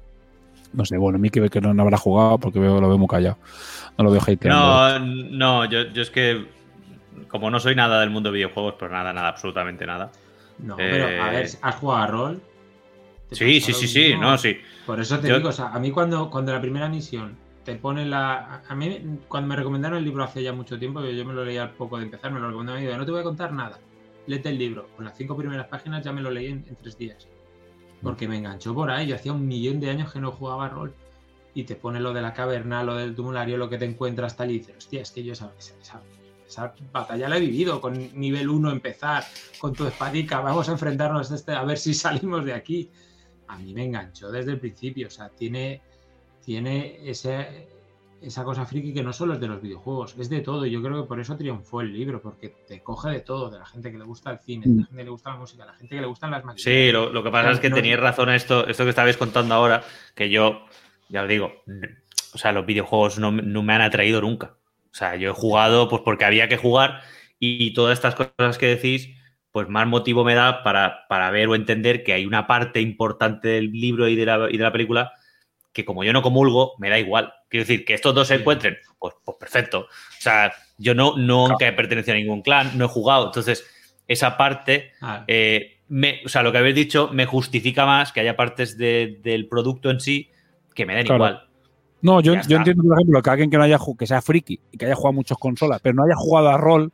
No sé, bueno, a mí que, que no, no habrá jugado porque veo, lo veo muy callado. No lo veo hateando. No, no, yo, yo es que como no soy nada del mundo de videojuegos, pues nada, nada, absolutamente nada. No, Eh, pero a ver, ¿has jugado a rol? Sí, sí, sí, sí, no, sí. Por eso te Yo- digo, o sea, a mí cuando, cuando la primera misión te pone la. A mí, cuando me recomendaron el libro hace ya mucho tiempo, yo me lo leí al poco de empezar, me lo recomendaron y digo, no te voy a contar nada. Léete el libro. Con las cinco primeras páginas ya me lo leí en, en tres días. Porque me enganchó por ahí. Yo hacía un millón de años que no jugaba rol. Y te pone lo de la caverna, lo del tumulario, lo que te encuentras tal y dices, hostia, es que yo esa, esa, esa- esa batalla la he vivido con nivel 1 empezar, con tu espadica, vamos a enfrentarnos a este, a ver si salimos de aquí. A mí me enganchó desde el principio, o sea, tiene, tiene ese, esa cosa friki que no solo es de los videojuegos, es de todo. Y yo creo que por eso triunfó el libro, porque te coge de todo, de la gente que le gusta el cine, de la gente que le gusta la música, de la gente que le gustan las máquinas. Sí, lo, lo que pasa es que No- tenías razón esto, esto que estabais contando ahora, que yo, ya os digo, o sea, los videojuegos no, no me han atraído nunca. O sea, yo he jugado pues porque había que jugar y todas estas cosas que decís, pues más motivo me da para, para ver o entender que hay una parte importante del libro y de, la, y de la película que como yo no comulgo, me da igual. Quiero decir, que estos dos se encuentren, pues, pues perfecto. O sea, yo no, nunca he pertenecido a ningún clan, no he jugado. Entonces, esa parte, Ah, eh, me, o sea, lo que habéis dicho me justifica más que haya partes de- del producto en sí que me den Claro. igual. No, yo, yo entiendo, por ejemplo, que alguien que no haya que sea friki y que haya jugado muchas consolas, pero no haya jugado a rol,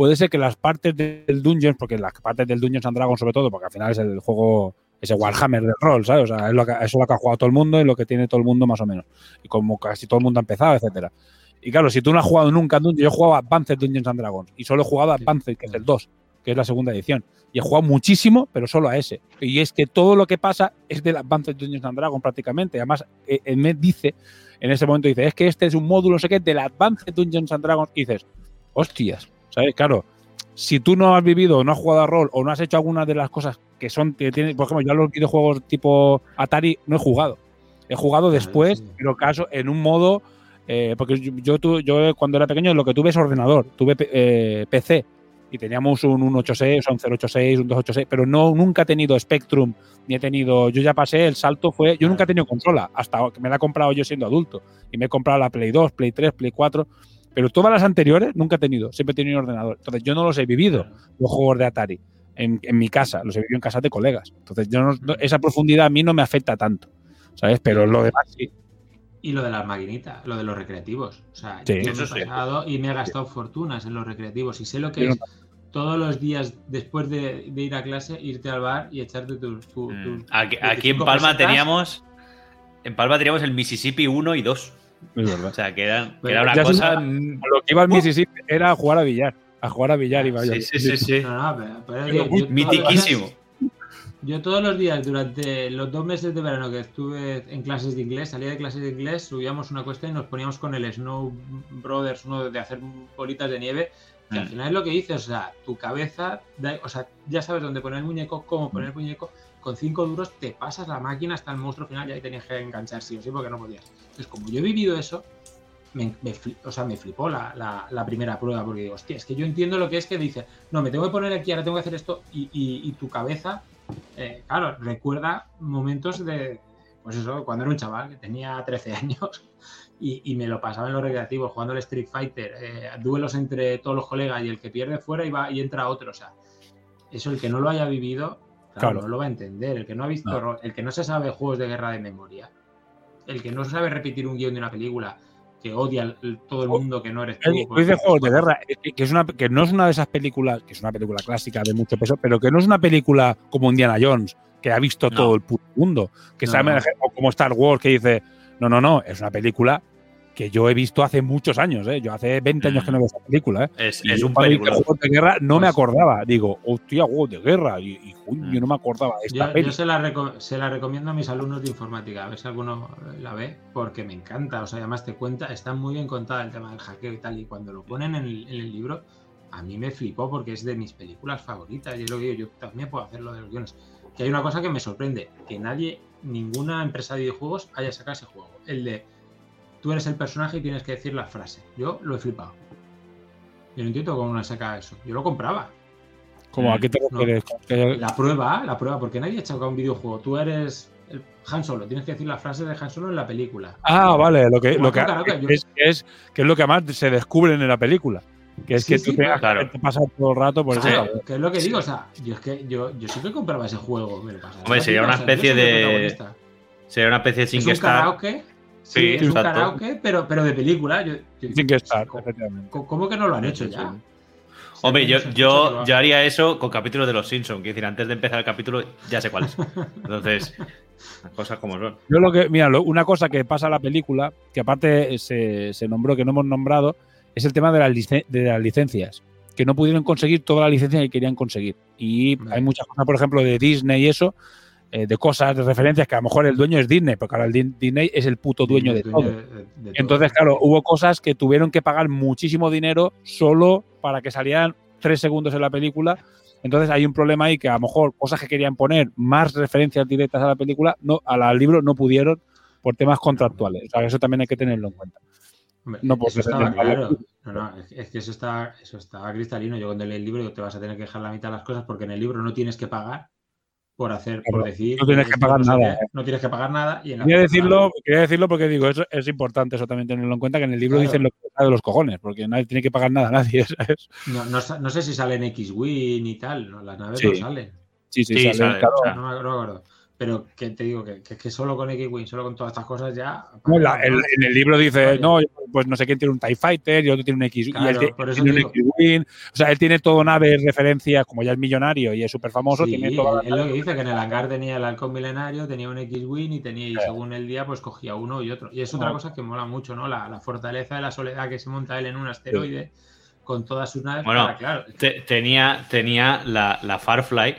puede ser que las partes del Dungeons, porque las partes del Dungeons and Dragons, sobre todo, porque al final es el juego, ese Warhammer del rol, ¿sabes? O sea, es lo que, eso es lo que ha jugado todo el mundo y lo que tiene todo el mundo más o menos. Y como casi todo el mundo ha empezado, etcétera. Y claro, si tú no has jugado nunca Dungeons, yo he jugado a Advanced Dungeons and Dragons y solo he jugado a. Advanced, que es el 2, que es la segunda edición. Y he jugado muchísimo, pero solo a ese. Y es que todo lo que pasa es del Advanced Dungeons and Dragons prácticamente. Además, eh, él me dice, en ese momento dice, es que este es un módulo, sé qué, del Advanced Dungeons and Dragons. Y dices, hostias, ¿sabes? Claro, si tú no has vivido o no has jugado a rol o no has hecho algunas de las cosas que son, que tiene, por ejemplo, yo a los videojuegos tipo Atari no he jugado. He jugado después, sí. pero caso en un modo, eh, porque yo, yo, yo cuando era pequeño lo que tuve es ordenador, tuve eh, PC y teníamos un 186, un 086, un 286, pero no nunca he tenido Spectrum ni he tenido, yo ya pasé, el salto fue, yo nunca he tenido consola, hasta que me la he comprado yo siendo adulto y me he comprado la Play 2, Play 3, Play 4, pero todas las anteriores nunca he tenido, siempre he tenido un ordenador. Entonces yo no los he vivido, los juegos de Atari, en, en mi casa, los he vivido en casa de colegas. Entonces yo no- no- esa profundidad a mí no me afecta tanto, ¿sabes? Pero lo demás sí. Y lo de las maquinitas, lo de los recreativos. O sea, Sí. yo me he sí. pasado y me he gastado fortunas en los recreativos y sé lo que Yo es todos los días después de, de ir a clase, irte al bar y echarte tu... tu- Mm. tu- Aquí, aquí en 25 Palma pesetas. teníamos. En Palma teníamos el Mississippi 1 y 2. Es verdad. O sea, que era, que Bueno, era una ya cosa. Lo que iba al Mississippi era a jugar a billar. A jugar a billar iba yo. Sí, sí, sí, sí. No, no, pero, pero yo- yo Mitiquísimo. Yo todos los días, durante los dos meses de verano que estuve en clases de inglés, salía de clases de inglés, subíamos una cuesta y nos poníamos con el Snow Brothers, uno de hacer bolitas de nieve, que al Mm. final es lo que dices, o sea, tu cabeza, da- o sea, ya sabes dónde poner el muñeco, cómo poner el muñeco, con cinco duros te pasas la máquina hasta el monstruo final y ahí tenías que enganchar sí o sí porque no podías. Entonces, como yo he vivido eso, me, me o sea, me flipó la, la- primera prueba porque digo, hostia, es que yo entiendo lo que es que dice, no, me tengo que poner aquí, ahora tengo que hacer esto y, y- tu cabeza, eh, claro, recuerda momentos de, pues eso, cuando era un chaval que tenía 13 años y, y me lo pasaba en los recreativos jugando el Street Fighter, eh, duelos entre todos los colegas y el que pierde fuera y, va, y entra otro, o sea, eso el que no lo haya vivido, claro, Claro. no lo va a entender, el que no ha visto, No. el que no se sabe juegos de guerra de memoria, el que no sabe repetir un guion de una película, que odia todo el mundo que no eres tú. Pues- de juegos de guerra, que, que es una, que no es una de esas películas, que es una película clásica de mucho peso, pero que no es una película como Indiana Jones, que ha visto No. todo el puto mundo, que No, sabe, no. o como Star Wars, que dice, no, no, no, es una película que yo he visto hace muchos años, ¿eh? yo hace 20 años Mm. que no veo esa película. ¿eh? Es, Y es yo un película. juegos de guerra no me Pues- acordaba, digo, hostia, juegos de guerra, y, Mm. no me acordaba de esta Yo, peli. yo se, la se la recomiendo a mis alumnos de informática, a ver si alguno la ve, porque me encanta. O sea, además te cuenta, está muy bien contada el tema del hackeo y tal. Y cuando lo ponen en el, en el libro, a mí me flipó porque es de mis películas favoritas. Y es lo que digo, yo también puedo hacer lo de los guiones. Que hay una cosa que me sorprende: que nadie, ninguna empresa de videojuegos haya sacado ese juego. El de tú eres el personaje y tienes que decir la frase. Yo lo he flipado. Yo no entiendo cómo no saca eso. Yo lo compraba. Como, ¿a qué te No. refieres? Que- La prueba, la prueba, porque nadie ha sacado un videojuego. Tú eres el Han Solo, tienes que decir la frase de Han Solo en la película. Ah, vale, lo que, lo que, que yo- es, es- que es lo que más se descubren en la película. Que es Sí, que sí, tú tengas claro. que todo el rato por eso. Claro, que es lo que digo, o sea, yo es que yo, yo sí que compraba ese juego, me lo pasaba. Hombre, sería una O sea, yo especie de-. Sería una especie de Es un Singestar. karaoke. Sí, Sí, es un karaoke, pero, pero de película. Yo, yo- Sin que estar, ¿cómo- efectivamente. ¿Cómo que no lo han hecho ya? Hombre, que yo, que yo, yo haría eso con capítulos de los Simpsons. Quiero decir, antes de empezar el capítulo ya sé cuál es. Entonces, las cosas como son. Yo lo que, mira, lo- una cosa que pasa en la película, que aparte se, se nombró, que no hemos nombrado, es el tema de las, licen- de las licencias. Que no pudieron conseguir toda la licencia que querían conseguir. Y hay muchas cosas, por ejemplo, de Disney y eso, eh, de cosas, de referencias, que a lo mejor el dueño es Disney, porque ahora el Disney es el puto dueño de Dueño todo. de- de- de todo. Entonces, claro, hubo cosas que tuvieron que pagar muchísimo dinero solo para que salieran tres segundos en la película. Entonces hay un problema ahí que a lo mejor cosas que querían poner más referencias directas a la película, no, al libro no pudieron por temas contractuales. O sea, eso también hay que tenerlo en cuenta. Hombre, no eso estaba claro. No, no, es, que eso está, eso estaba cristalino. Yo cuando leí el libro digo, te vas a tener que dejar la mitad de las cosas porque en el libro no tienes que pagar por hacer, por decir. no tienes que pagar nada, eh. No tienes que pagar nada. Y en la Quería decirlo, quería decirlo porque digo, eso es importante eso también tenerlo en cuenta, que en el libro Claro. dicen lo que de los cojones, porque nadie tiene que pagar nada a nadie. ¿sabes? No, no, sé si salen X-Wing y tal. ¿no? Las naves Sí. no salen. Sí, sí, Sí, sale, sale, claro. o sea, no me acuerdo. Pero que te digo que, que, que solo con X-Wing, solo con todas estas cosas ya. No, la- el- en el libro dice, no, pues no sé quién tiene un TIE Fighter y otro tiene un X y él Claro, tiene, por eso tiene un digo. X-Wing. O sea, él tiene todo naves, referencias, como ya es millonario y es súper famoso, Sí, tiene toda lo que dice, que en el hangar tenía el halcón milenario, tenía un X-Wing y tenía, y según el día, pues cogía uno y otro. Y es otra Ah. cosa que mola mucho, ¿no? La, la fortaleza de la soledad que se monta él en un asteroide con todas sus naves. Bueno, para, claro, Te- tenía, tenía la, la Farfly,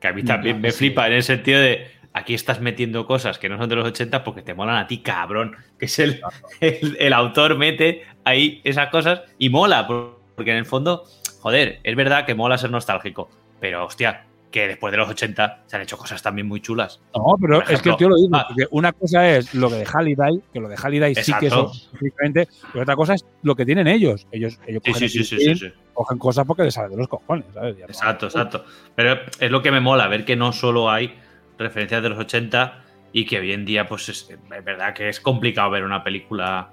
que a mí Mm, también me sí. flipa en el sentido de aquí estás metiendo cosas que no son de los 80 porque te molan a ti, cabrón. Que es el, el, el autor mete ahí esas cosas y mola, por- porque en el fondo, joder, es verdad que mola ser nostálgico, pero hostia, que después de los 80 se han hecho cosas también muy chulas. No, pero es que tío lo dice, ah. porque una cosa es lo que de Halliday, que lo de Halliday sí que es específicamente, pero otra cosa es lo que tienen ellos. Ellos, ellos Sí, cogen, sí, sí, cosas porque les sale de los cojones, ¿sabes? Ya no- Exacto, exacto. Pero es lo que me mola, ver que no solo hay referencias de los 80 y que hoy en día, pues es, es verdad que es complicado ver una película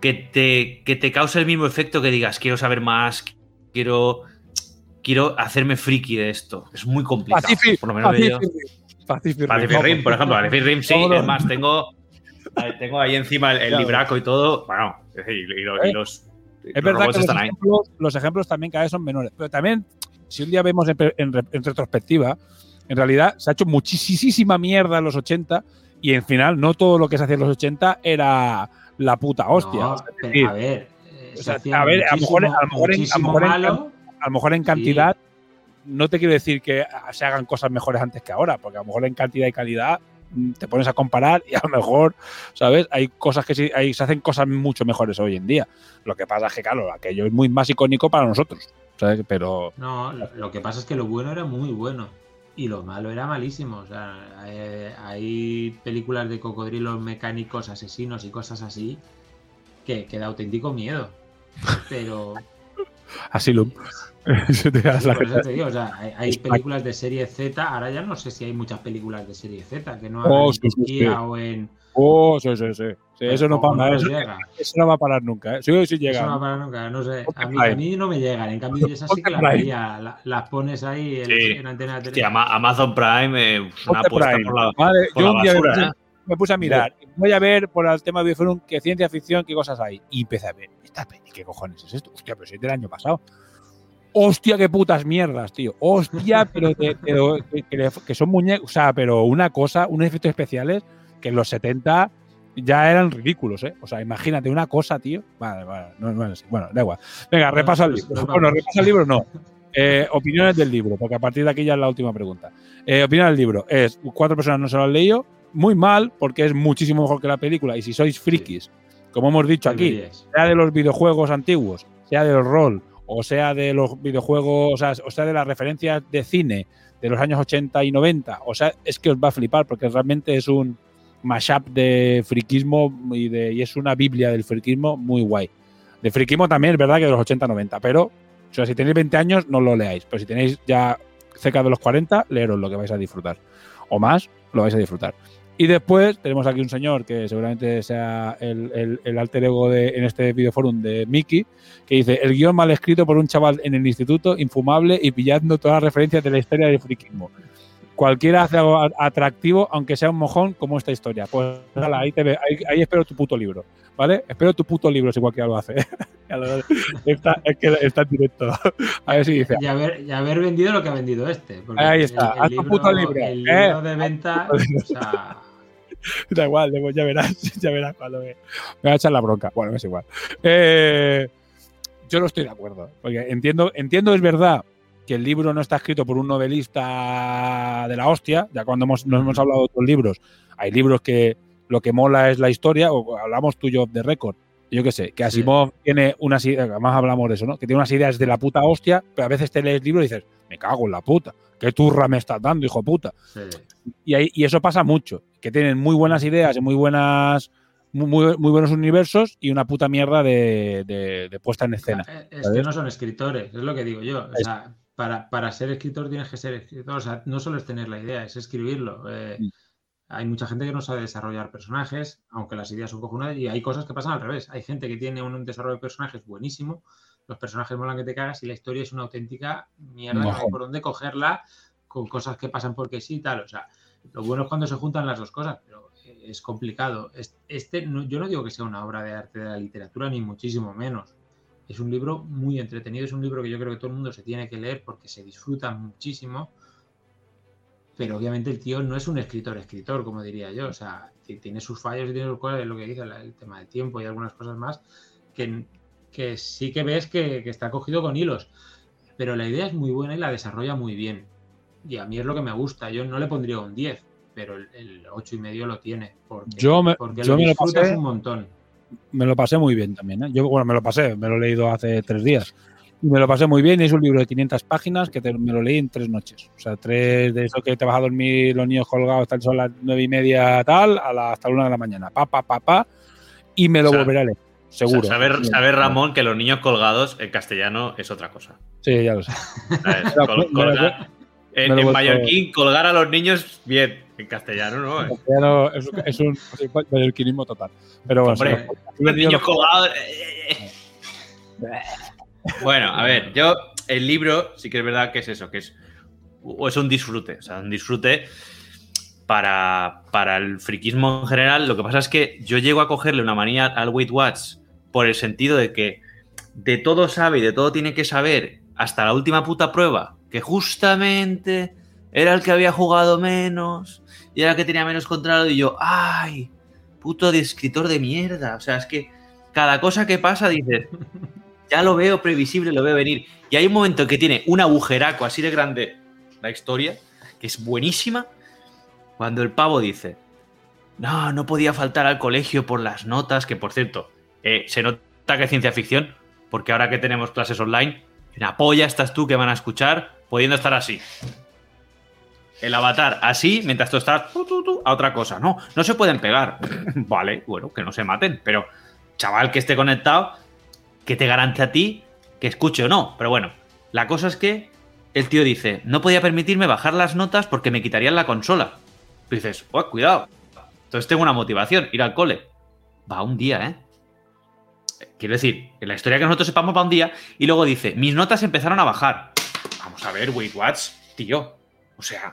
que te, que te cause el mismo efecto que digas, quiero saber más, quiero, quiero hacerme friki de esto. Es muy complicado. Pacific, por lo menos veo yo. Pacific, Pacific Pacific Rim, por ejemplo, Pacific Rim sí, es más, tengo, tengo ahí encima el, libraco y todo. Bueno, y, y los, y Eh, los- Es los verdad robots que los están ahí. ejemplos, los ejemplos también cada vez son menores. Pero también, si un día vemos en, en retrospectiva, en realidad se ha hecho muchísima mierda en los 80 y en final no todo lo que se hacía en los 80 era la puta hostia. No, es decir, a ver. o se sea, a ver, a lo mejor- a lo mejor en- a lo mejor en- a lo mejor en cantidad, no te quiero decir que se hagan cosas mejores antes que ahora, porque a lo mejor en cantidad y calidad mm, te pones a comparar y a lo mejor, ¿sabes? Hay cosas que sí, hay, se hacen cosas mucho mejores hoy en día. Lo que pasa es que, claro, aquello es muy más icónico para nosotros, ¿sabes? Pero No, lo, lo que pasa es que lo bueno era muy bueno y lo malo era malísimo. O sea, hay, hay películas de cocodrilos mecánicos, asesinos y cosas así que, que da auténtico miedo. Pero Asylum. Se te das la por eso gente. te digo, o sea, hay, hay películas de serie Z. Ahora ya no sé si hay muchas películas de serie Z que no Oh, sí, en sí, Turquía sí. o en. Oh, sí, sí, sí. Sí, eso no para eso, llega. eso no va a parar nunca, ¿eh? Sí, sí Eso llega. no va a parar nunca, no sé. A mí, a mí no me llegan. En cambio, esas sí que las la- pones ahí en, Sí. en antena de Hostia, Ama- Amazon Prime, eh, una Ponte apuesta Prime. por la, por yo la un día me basura, puse, ¿eh? me puse a mirar. Voy a ver por el tema de Bioforum qué ciencia ficción, qué cosas hay. Y empecé a ver. Esta peli, ¿qué cojones es esto? Hostia, pero si es del año pasado. Hostia, qué putas mierdas, tío. Hostia, pero que, son muñecos. O sea, pero una cosa, unos efectos especiales que en los 70 ya eran ridículos, ¿eh? O sea, imagínate una cosa, tío. Vale, vale. No, no. Bueno, da igual. Venga, Bueno, repasa el libro. Bueno, repasa el libro, no. Eh, opiniones del libro, porque a partir de aquí ya es la última pregunta. Eh, opinión del libro. Es cuatro personas no se lo han leído. Muy mal, porque es muchísimo mejor que la película. Y si sois frikis, como hemos dicho aquí, sea de los videojuegos antiguos, sea del rol, o sea de los videojuegos, o sea, o sea de las referencias de cine de los años 80 y 90, o sea, es que os va a flipar, porque realmente es un mashup de friquismo y, de, y es una biblia del friquismo muy guay. De friquismo también es verdad que de los 80-90, pero o sea, si tenéis 20 años no lo leáis, pero si tenéis ya cerca de los 40, leeros lo que vais a disfrutar. O más, lo vais a disfrutar. Y después tenemos aquí un señor que seguramente sea el, alter ego de, en este videoforum de Mickey, que dice: El guion mal escrito por un chaval en el instituto, infumable y pillando todas las referencias de la historia del friquismo. Cualquiera hace algo atractivo, aunque sea un mojón, como esta historia. Pues ahí, te ve- ahí, ahí espero tu puto libro, ¿vale? Espero tu puto libro si cualquiera lo hace. Está, es que está en directo. A ver si dice. Y haber, y haber vendido lo que ha vendido este. Ahí está, haz tu puto libro, El ¿eh? libro de venta, o sea, Da igual, ya verás, ya verás cuando me, me va a echar la bronca. Bueno, es igual. Eh, yo no estoy de acuerdo. Porque entiendo, entiendo, es verdad, que el libro no está escrito por un novelista de la hostia. Ya cuando hemos, nos hemos hablado de otros libros, hay libros que lo que mola es la historia, o hablamos tuyo de récord. Yo qué sé, que Asimov tiene unas ideas, además hablamos de eso, ¿no? Que tiene unas ideas de la puta hostia, pero a veces te lees el libro y dices, me cago en la puta, qué turra me estás dando, hijo puta. Y, ahí- y eso pasa mucho, que tienen muy buenas ideas y muy buenas muy, muy- buenos universos y una puta mierda de, de- de puesta en escena. Es ¿sabes? que no son escritores, es lo que digo yo. O sea, para, para ser escritor tienes que ser escritor. O sea, no solo es tener la idea, es escribirlo. Eh, Mm. Hay mucha gente que no sabe desarrollar personajes, aunque las ideas son cojonudas, y hay cosas que pasan al revés. Hay gente que tiene un desarrollo de personajes buenísimo, los personajes molan que te cagas y la historia es una auténtica mierda, no hay por dónde cogerla con cosas que pasan porque sí y tal. O sea, lo bueno es cuando se juntan las dos cosas, pero es complicado. Es- Este, no- yo no digo que sea una obra de arte de la literatura, ni muchísimo menos. Es un libro muy entretenido, es un libro que yo creo que todo el mundo se tiene que leer porque se disfruta muchísimo. Pero obviamente el tío no es un escritor, escritor, como diría yo. O sea, ti- tiene sus fallos y tiene sus cosas, es lo que dice el tema del tiempo y algunas cosas más, que, que sí que ves que, que está cogido con hilos. Pero la idea es muy buena y la desarrolla muy bien. Y a mí es lo que me gusta. Yo no le pondría un 10, pero el, el 8 y medio lo tiene. Porque, Yo me- porque yo lo me lo disfrutas pasé- un montón. Me lo pasé muy bien también. ¿eh? Yo, bueno, me lo pasé, me lo he leído hace tres días. Y me lo pasé muy bien. Es un libro de 500 páginas que te- me lo leí en tres noches. O sea, tres de eso que te vas a dormir los niños colgados, tal, son las nueve y media, tal, a la- hasta la una de la mañana. Pa, pa, pa, pa. Y me lo O sea, volveré a leer. O Seguro. sea, saber, saber, Ramón, que los niños colgados en castellano es otra cosa. Sí, ya lo sé. en en mallorquín, colgar a los niños, bien. En castellano, ¿no? Ya no- es, es un mallorquinismo total. Pero bueno, Hombre, los niños colgados. Bueno, a ver, yo el libro sí que es verdad que es eso, que es, o es un disfrute, o sea, un disfrute para, para el friquismo en general. Lo que pasa es que yo llego a cogerle una manía al Weight Watch por el sentido de que de todo sabe y de todo tiene que saber hasta la última puta prueba, que justamente era el que había jugado menos y era el que tenía menos controlado y yo, ay, puto de escritor de mierda. O sea, es que cada cosa que pasa dices, ya lo veo previsible, lo veo venir. Y hay un momento que tiene un agujeraco así de grande la historia, que es buenísima, cuando el pavo dice, no, no podía faltar al colegio por las notas, que por cierto, eh, se nota que es ciencia ficción, porque ahora que tenemos clases online, en apoya estás tú que van a escuchar, pudiendo estar así. El avatar así, mientras tú estás a otra cosa. No, no se pueden pegar. vale, bueno, que no se maten, pero chaval que esté conectado, que te garante a ti que escuche o no. Pero bueno, la cosa es que el tío dice, no podía permitirme bajar las notas porque me quitarían la consola. Tú dices, oh, cuidado. Entonces tengo una motivación, ir al cole. Va un día, ¿eh? Quiero decir, la historia que nosotros sepamos va un día y luego dice, mis notas empezaron a bajar. Vamos a ver, Wait Watch, tío. O sea,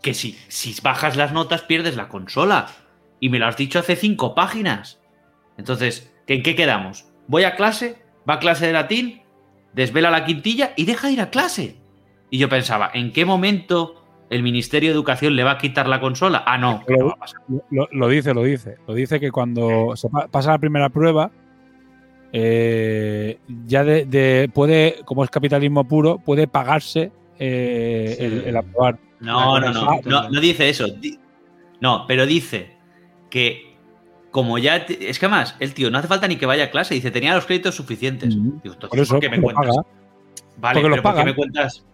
que si, si bajas las notas pierdes la consola. Y me lo has dicho hace cinco páginas. Entonces, ¿en qué quedamos? Voy a clase, va a clase de latín, desvela la quintilla y deja de ir a clase. Y yo pensaba, ¿en qué momento el Ministerio de Educación le va a quitar la consola? Ah, no, que no va a pasar. Lo, lo dice, lo dice. Lo dice que cuando se pa- pasa la primera prueba, eh, ya de, de- puede, como es capitalismo puro, puede pagarse eh, Sí. el, el aprobar. No, no, no, no, no dice eso. No, pero dice que como ya... te- Es que además, el tío no hace falta ni que vaya a clase, dice, tenía los créditos suficientes. Mm. Digo, entonces, Por eso, ¿por qué me cuentas? paga. Vale, Porque pero ¿por qué me cuentas?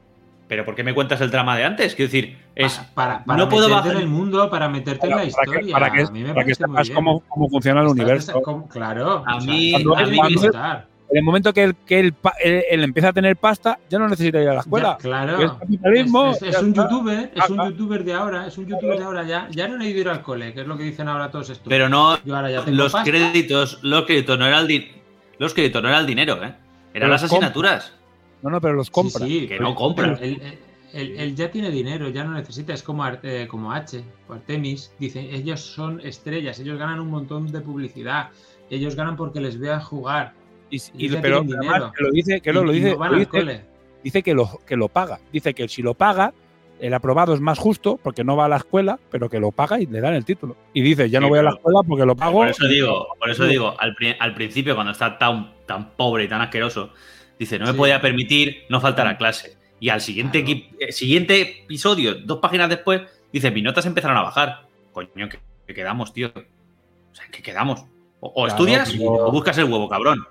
Pero ¿por qué me cuentas el drama de antes? Quiero decir, es para, para no puedo bajar en el mundo, para meterte Para, en la para que, historia. para que, a mí me para que sepas bien. cómo, cómo funciona el universo. claro. A o sea, mí- no a es mí- de gustar. En el momento que él, que él, pa- él- él empieza a tener pasta, ya no necesita ir a la escuela. Ya, claro. Es capitalismo. Es, es- es ya un youtuber, es un youtuber de ahora, es un youtuber de ahora. Ya, ya no he ido ir al cole, que es lo que dicen ahora todos estos. Pero no, Yo ahora ya tengo los pasta. créditos, los créditos no era el di- los créditos no era el dinero, ¿eh? Eran las asignaturas. No, no, pero los compra. Sí, sí, Que no compra. Él, él- él- él ya tiene dinero, ya no necesita. Es como, eh, como H o Artemis. Dice, ellos son estrellas, ellos ganan un montón de publicidad. Ellos ganan porque les vean jugar. Y, pero además que lo dice, que lo, Y- lo y dice, no van lo al dice- cole. dice que lo, que lo paga. Dice que si lo paga, el aprobado es más justo porque no va a la escuela, pero que lo paga y le dan el título. Y dice, ya no Sí, voy a la escuela porque lo pago. Por eso digo, por eso digo, al, pri- al principio, cuando está tan, tan pobre y tan asqueroso, dice, no me Sí. podía permitir no faltar a clase. Y al siguiente, Claro. equi- eh, siguiente episodio, dos páginas después, dice, mis notas empezaron a bajar. Coño, que, que quedamos, tío. O sea, que quedamos. O, o Claro, estudias pero- o buscas el huevo, cabrón.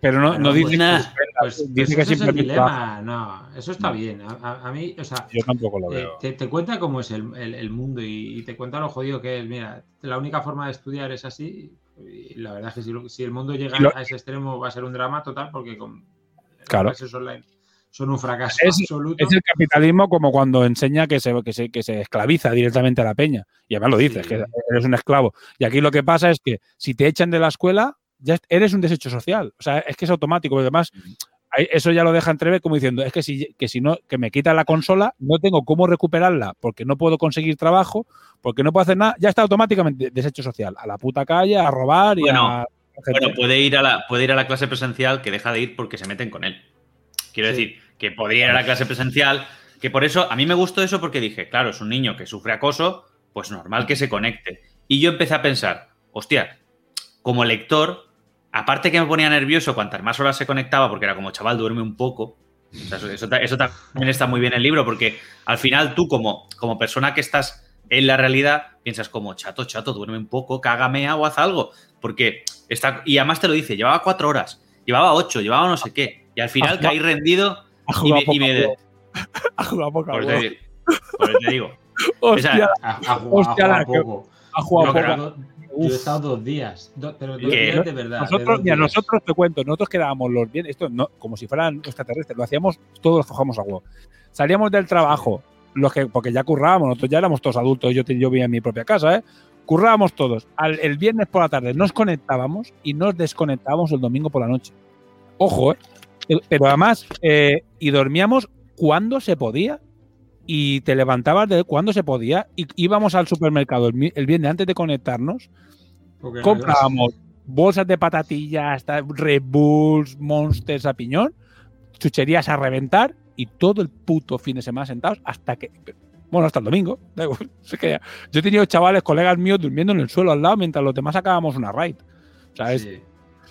pero no, no dice nah. Pues, pues dice que ese es el simplemente dilema. No, eso está bien. A, mí, o sea, Yo tampoco lo Eh, te, te cuenta cómo es el, el- el mundo y, y te cuenta lo jodido que es. Mira, la única forma de estudiar es así. Y la verdad es que si, el mundo llega lo- a ese extremo va a ser un drama total porque con las Claro. clases online son un fracaso Es- absoluto. Es el capitalismo como cuando enseña que se, que se, que se esclaviza directamente a la peña. Y además lo dices, Sí. que eres un esclavo. Y aquí lo que pasa es que si te echan de la escuela, ya eres un desecho social. O sea, es que es automático. Además, eso ya lo deja entrever como diciendo, es que si, que si no, que me quitan la consola, no tengo cómo recuperarla porque no puedo conseguir trabajo, porque no puedo hacer nada, ya está automáticamente desecho social. A la puta calle, a robar y Bueno, a. Bueno, puede ir, a la, puede ir a la clase presencial que deja de ir porque se meten con él. Quiero Sí. decir, que podría ir a la clase presencial, que por eso, a mí me gustó eso porque dije, claro, es un niño que sufre acoso, pues normal que se conecte. Y yo empecé a pensar, hostia, como lector, aparte que me ponía nervioso cuantas más horas se conectaba, porque era como, chaval, duerme un poco. O sea, eso, eso ta- eso también está muy bien en el libro, porque al final tú, como, como persona que estás en la realidad, piensas como, chato, chato, duerme un poco, cágame o haz algo. Porque está. Y además te lo dice, llevaba cuatro horas, llevaba ocho, llevaba no sé qué. Y al final caí rendido Ha y me. y poco me-. Ha jugado poco por, te, por te digo. Hostia, esa- Ha, ha jugado, Hostia, ha la jugado que- poco. ha jugado he poco. Yo he estado dos días, do- pero dos Que- días de verdad. Nosotros, mira, nosotros te cuento, nosotros quedábamos los bien, esto no, como si fueran extraterrestres, lo hacíamos todos los cojamos a huevo. Salíamos del trabajo, los que, porque ya currábamos, nosotros ya éramos todos adultos, yo, yo vivía en mi propia casa, ¿eh? Currábamos todos. Al- el viernes por la tarde nos conectábamos y nos desconectábamos el domingo por la noche. Ojo, ¿eh? Pero además, eh, y dormíamos cuando se podía y te levantabas de cuando se podía y íbamos al supermercado el, viernes antes de conectarnos Porque comprábamos bolsas de patatillas, hasta Red Bulls, Monsters a piñón, chucherías a reventar y todo el puto fin de semana sentados hasta que. Bueno, hasta el domingo. da igual. Es que yo he tenido chavales, colegas míos, durmiendo en el suelo al lado mientras los demás acabábamos una raid. O sea, es, Sí.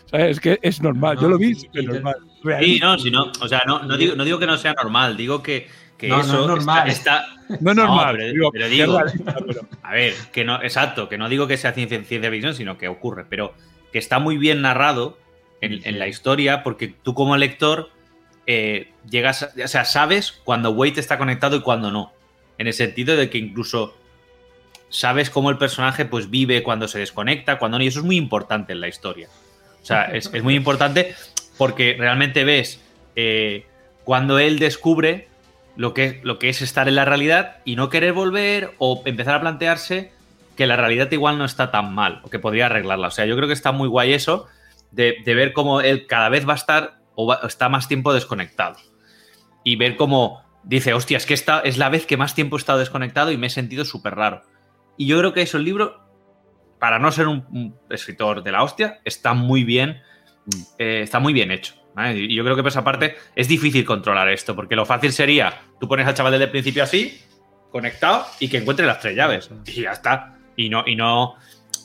¿sabes? es que es normal. No, yo lo vi, y es normal. Sí, no, si no, o sea, no, no, digo, no digo que no sea normal, digo que, que No, no eso es normal. está, No es No, normal. pero- digo, pero A ver, que no, exacto, que no digo que sea ciencia, ciencia ficción, sino que ocurre, pero que está muy bien narrado en, Sí. en la historia, porque tú como lector eh, llegas, o sea, sabes cuando Wade está conectado y cuando no. En el sentido de que incluso sabes cómo el personaje pues vive cuando se desconecta, cuando no, y eso es muy importante en la historia. O sea, es, es muy importante porque realmente ves eh, cuando él descubre lo que, lo que es estar en la realidad y no querer volver o empezar a plantearse que la realidad igual no está tan mal o que podría arreglarla. O sea, yo creo que está muy guay eso de, de ver cómo él cada vez va a estar o está más tiempo desconectado. Y ver cómo dice, hostia, es que esta es la vez que más tiempo he estado desconectado y me he sentido súper raro. Y yo creo que eso, el libro, para no ser un, un escritor de la hostia, está muy bien, eh, está muy bien hecho. ¿vale? Y yo creo que por esa parte es difícil controlar esto, porque lo fácil sería, tú pones al chaval desde el principio así, conectado, y que encuentre las tres llaves. Y ya está. Y no, y no,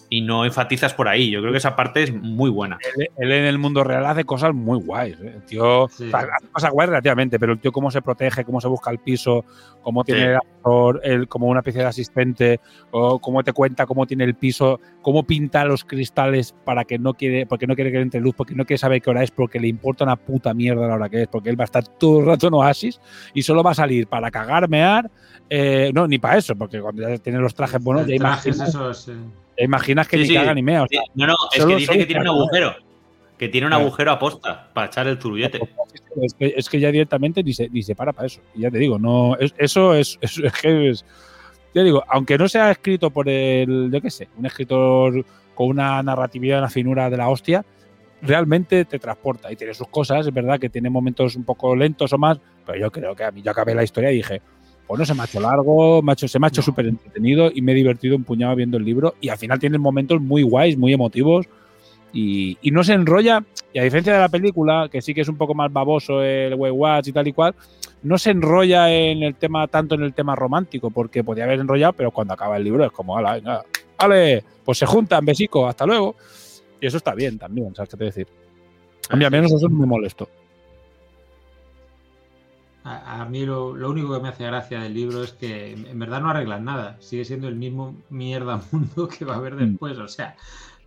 y no enfatizas por ahí. Yo creo que esa parte es muy buena. él, él en el mundo real hace cosas muy guays. ¿eh? El tío Sí. o sea, hace cosas guays relativamente, pero el tío cómo se protege, cómo se busca el piso, cómo tiene Sí. el actor, él como una especie de asistente, o cómo te cuenta cómo tiene el piso, cómo pinta los cristales para que no quiere, porque no quiere que entre luz, porque no quiere saber qué hora es, porque le importa una puta mierda la hora que es, porque él va a estar todo el rato en oasis y solo va a salir para cagar, mear, eh, no, ni para eso, porque cuando ya tiene los trajes buenos, ya Trajes imaginas, esos, eh, ya imaginas que Sí, ni sí. caga ni mea. o sea, Sí, No, no, es que dice que tiene un agujero. que tiene un Claro. agujero a posta para echar el turullete. Es que, es que ya directamente ni se, ni se para para eso. Y ya te digo, no, es- eso es, es, es que es- ya digo, aunque no sea escrito por el, yo qué sé, un escritor con una narratividad, una finura de la hostia, realmente te transporta y tiene sus cosas, es verdad que tiene momentos un poco lentos o más, pero yo creo que a mí yo acabé la historia y dije, pues no se me ha hecho largo, hecho- se me ha hecho súper entretenido y me he divertido un puñado viendo el libro y al final tiene momentos muy guays, muy emotivos y, y no se enrolla, y a diferencia de la película, que sí que es un poco más baboso el Way Watch y tal y cual, no se enrolla en el tema, tanto en el tema romántico, porque podía haber enrollado, pero cuando acaba el libro es como, ala, venga, vale, pues se juntan, besico, hasta luego. Y eso está bien también, ¿sabes qué te decir? A mí al menos eso no me molesto. A, a mí lo, lo único que me hace gracia del libro es que en verdad no arreglan nada. Sigue siendo el mismo mierda mundo que va a haber Mm. después. O sea,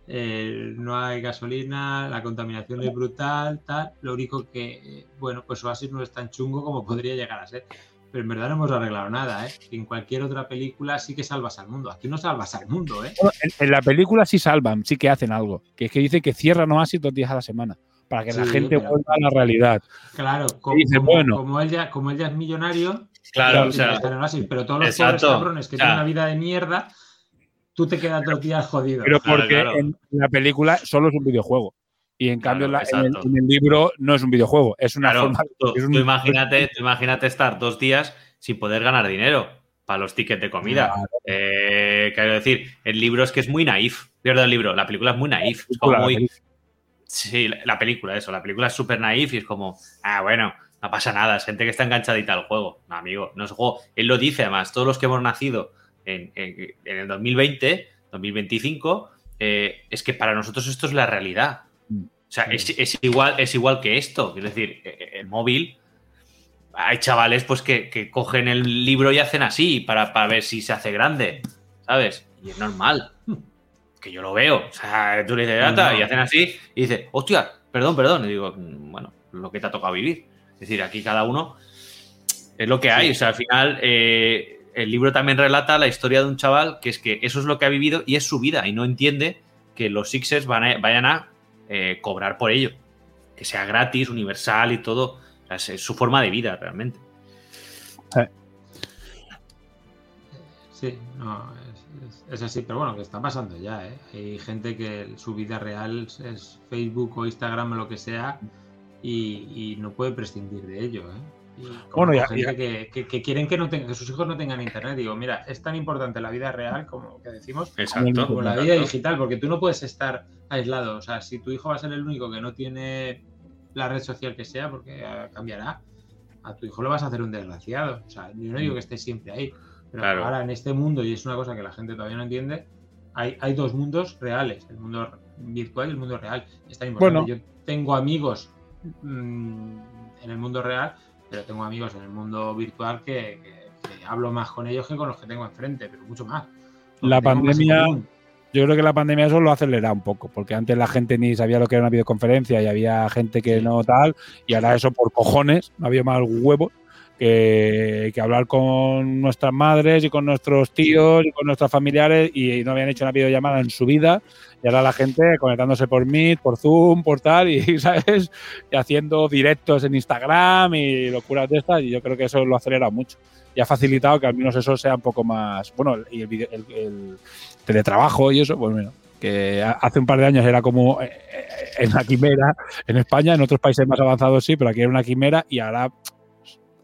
eh, no hay gasolina, la contaminación es brutal, tal. Lo único que, eh, bueno, pues Oasis no es tan chungo como podría llegar a ser. Pero en verdad no hemos arreglado nada, ¿eh? En cualquier otra película sí que salvas al mundo. Aquí no salvas al mundo, ¿eh? En, en la película sí salvan, sí que hacen algo, que es que dice que cierran Oasis dos días a la semana, para que la gente pero- vuelva a la realidad. Claro, como, dice, como- bueno. como él ya, como él ya es millonario, Claro, o sea, pero todos los exacto, pobres cabrones que o sea, tienen una vida de mierda, tú te quedas dos días jodido. Pero Claro, porque claro. en la película solo es un videojuego. Y en cambio en la- en, el, exacto. en el libro no es un videojuego, es una Claro, forma tú, es un- tú imagínate, tú imagínate estar dos días sin poder ganar dinero para los tickets de comida. Claro. Eh, quiero decir, el libro es que es muy naif. Pierdo el libro, la película es muy naif. Es como muy. Sí, la, la película, eso. La película es súper naif y es como, ah, bueno, no pasa nada, es gente que está enganchadita al juego. No, amigo, no es juego. Él lo dice, además, todos los que hemos nacido en, en- en el 2020, 2025, eh, es que para nosotros esto es la realidad. Mm. O sea, es, es igual, es igual que esto. Es decir, eh, el móvil. Hay chavales pues que, que cogen el libro y hacen así para, para ver si se hace grande. ¿Sabes? Y es normal. Que yo lo veo. O sea, tú le dices, y hacen así, y dice, hostia, perdón, perdón. Y digo, "Mm, bueno, lo que te ha tocado vivir. Es decir, aquí cada uno es lo que hay. O sea, al final, eh, el libro también relata la historia de un chaval que es que eso es lo que ha vivido y es su vida y no entiende que los Sixers van a- vayan a eh, cobrar por ello. Que sea gratis, universal y todo. O sea, es, es su forma de vida realmente. Sí, no, es, es- es así, pero bueno, que está pasando ya, ¿eh? Hay gente que su vida real es- Facebook o Instagram o lo que sea y, y no puede prescindir de ello, ¿eh? Y Bueno, ya- gente ya- Que, que- que quieren que, no tenga, que sus hijos no tengan internet. Digo, mira, es tan importante la vida real como que decimos, Exacto. como la exacto. vida digital, porque tú no puedes estar aislado. O sea, si tu hijo va a ser el único que no tiene la red social que sea, porque eh, cambiará, a tu hijo lo vas a hacer un desgraciado. O sea, yo no digo que esté siempre ahí, pero Claro. ahora en este mundo, y es una cosa que la gente todavía no entiende, hay, hay dos mundos reales, el mundo virtual y el mundo real. Es tan importante. Bueno. Yo tengo amigos mm, en el mundo real, pero tengo amigos en el mundo virtual que, que- que hablo más con ellos que con los que tengo enfrente, pero mucho más. La más pandemia-. Yo creo que la pandemia eso lo ha acelerado un poco, porque antes la gente ni sabía lo que era una videoconferencia y había gente que no tal, y ahora eso por cojones, no había más huevos que, que hablar con nuestras madres y con nuestros tíos y con nuestros familiares y no habían hecho una videollamada en su vida, y ahora la gente conectándose por Meet, por Zoom, por tal, y ¿sabes? Y haciendo directos en Instagram y locuras de estas, y yo creo que eso lo ha acelerado mucho. Y ha facilitado que al menos eso sea un poco más, bueno, y el, el- el teletrabajo y eso, pues bueno, que ha- hace un par de años era como eh, eh, en la quimera en España, en otros países más avanzados sí, pero aquí era una quimera y ahora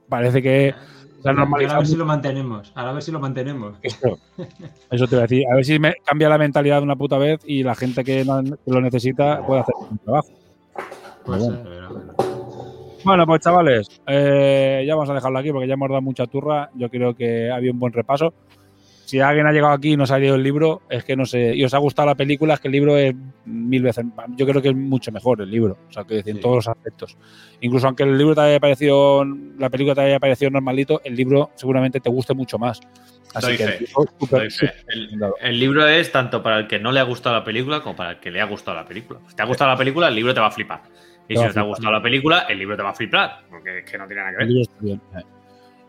parece que se ha Ahora a ver si lo mantenemos. Ahora a ver si lo mantenemos. Eso te voy a decir, a ver si me cambia la mentalidad de una puta vez y la gente que, lo necesita puede hacer un trabajo. Pues, Bueno. pero. Bueno, pues chavales, eh, ya vamos a dejarlo aquí porque ya hemos dado mucha turra. Yo creo que había un buen repaso. Si alguien ha llegado aquí y no se ha leído el libro, es que no sé, y os ha gustado la película, es que el libro es mil veces, yo creo que es mucho mejor el libro, o sea, que decir, en Sí. todos los aspectos. Incluso aunque el libro te haya parecido, la película te haya parecido normalito, el libro seguramente te guste mucho más. Así Doy que fe, el El, el libro es tanto para el que no le ha gustado la película como para el que le ha gustado la película. Si te ha gustado la película, el libro te va a flipar. Y Te si no te ha gustado la película, el libro te va a flipar. Porque es que no tiene nada que El ver. libro está bien.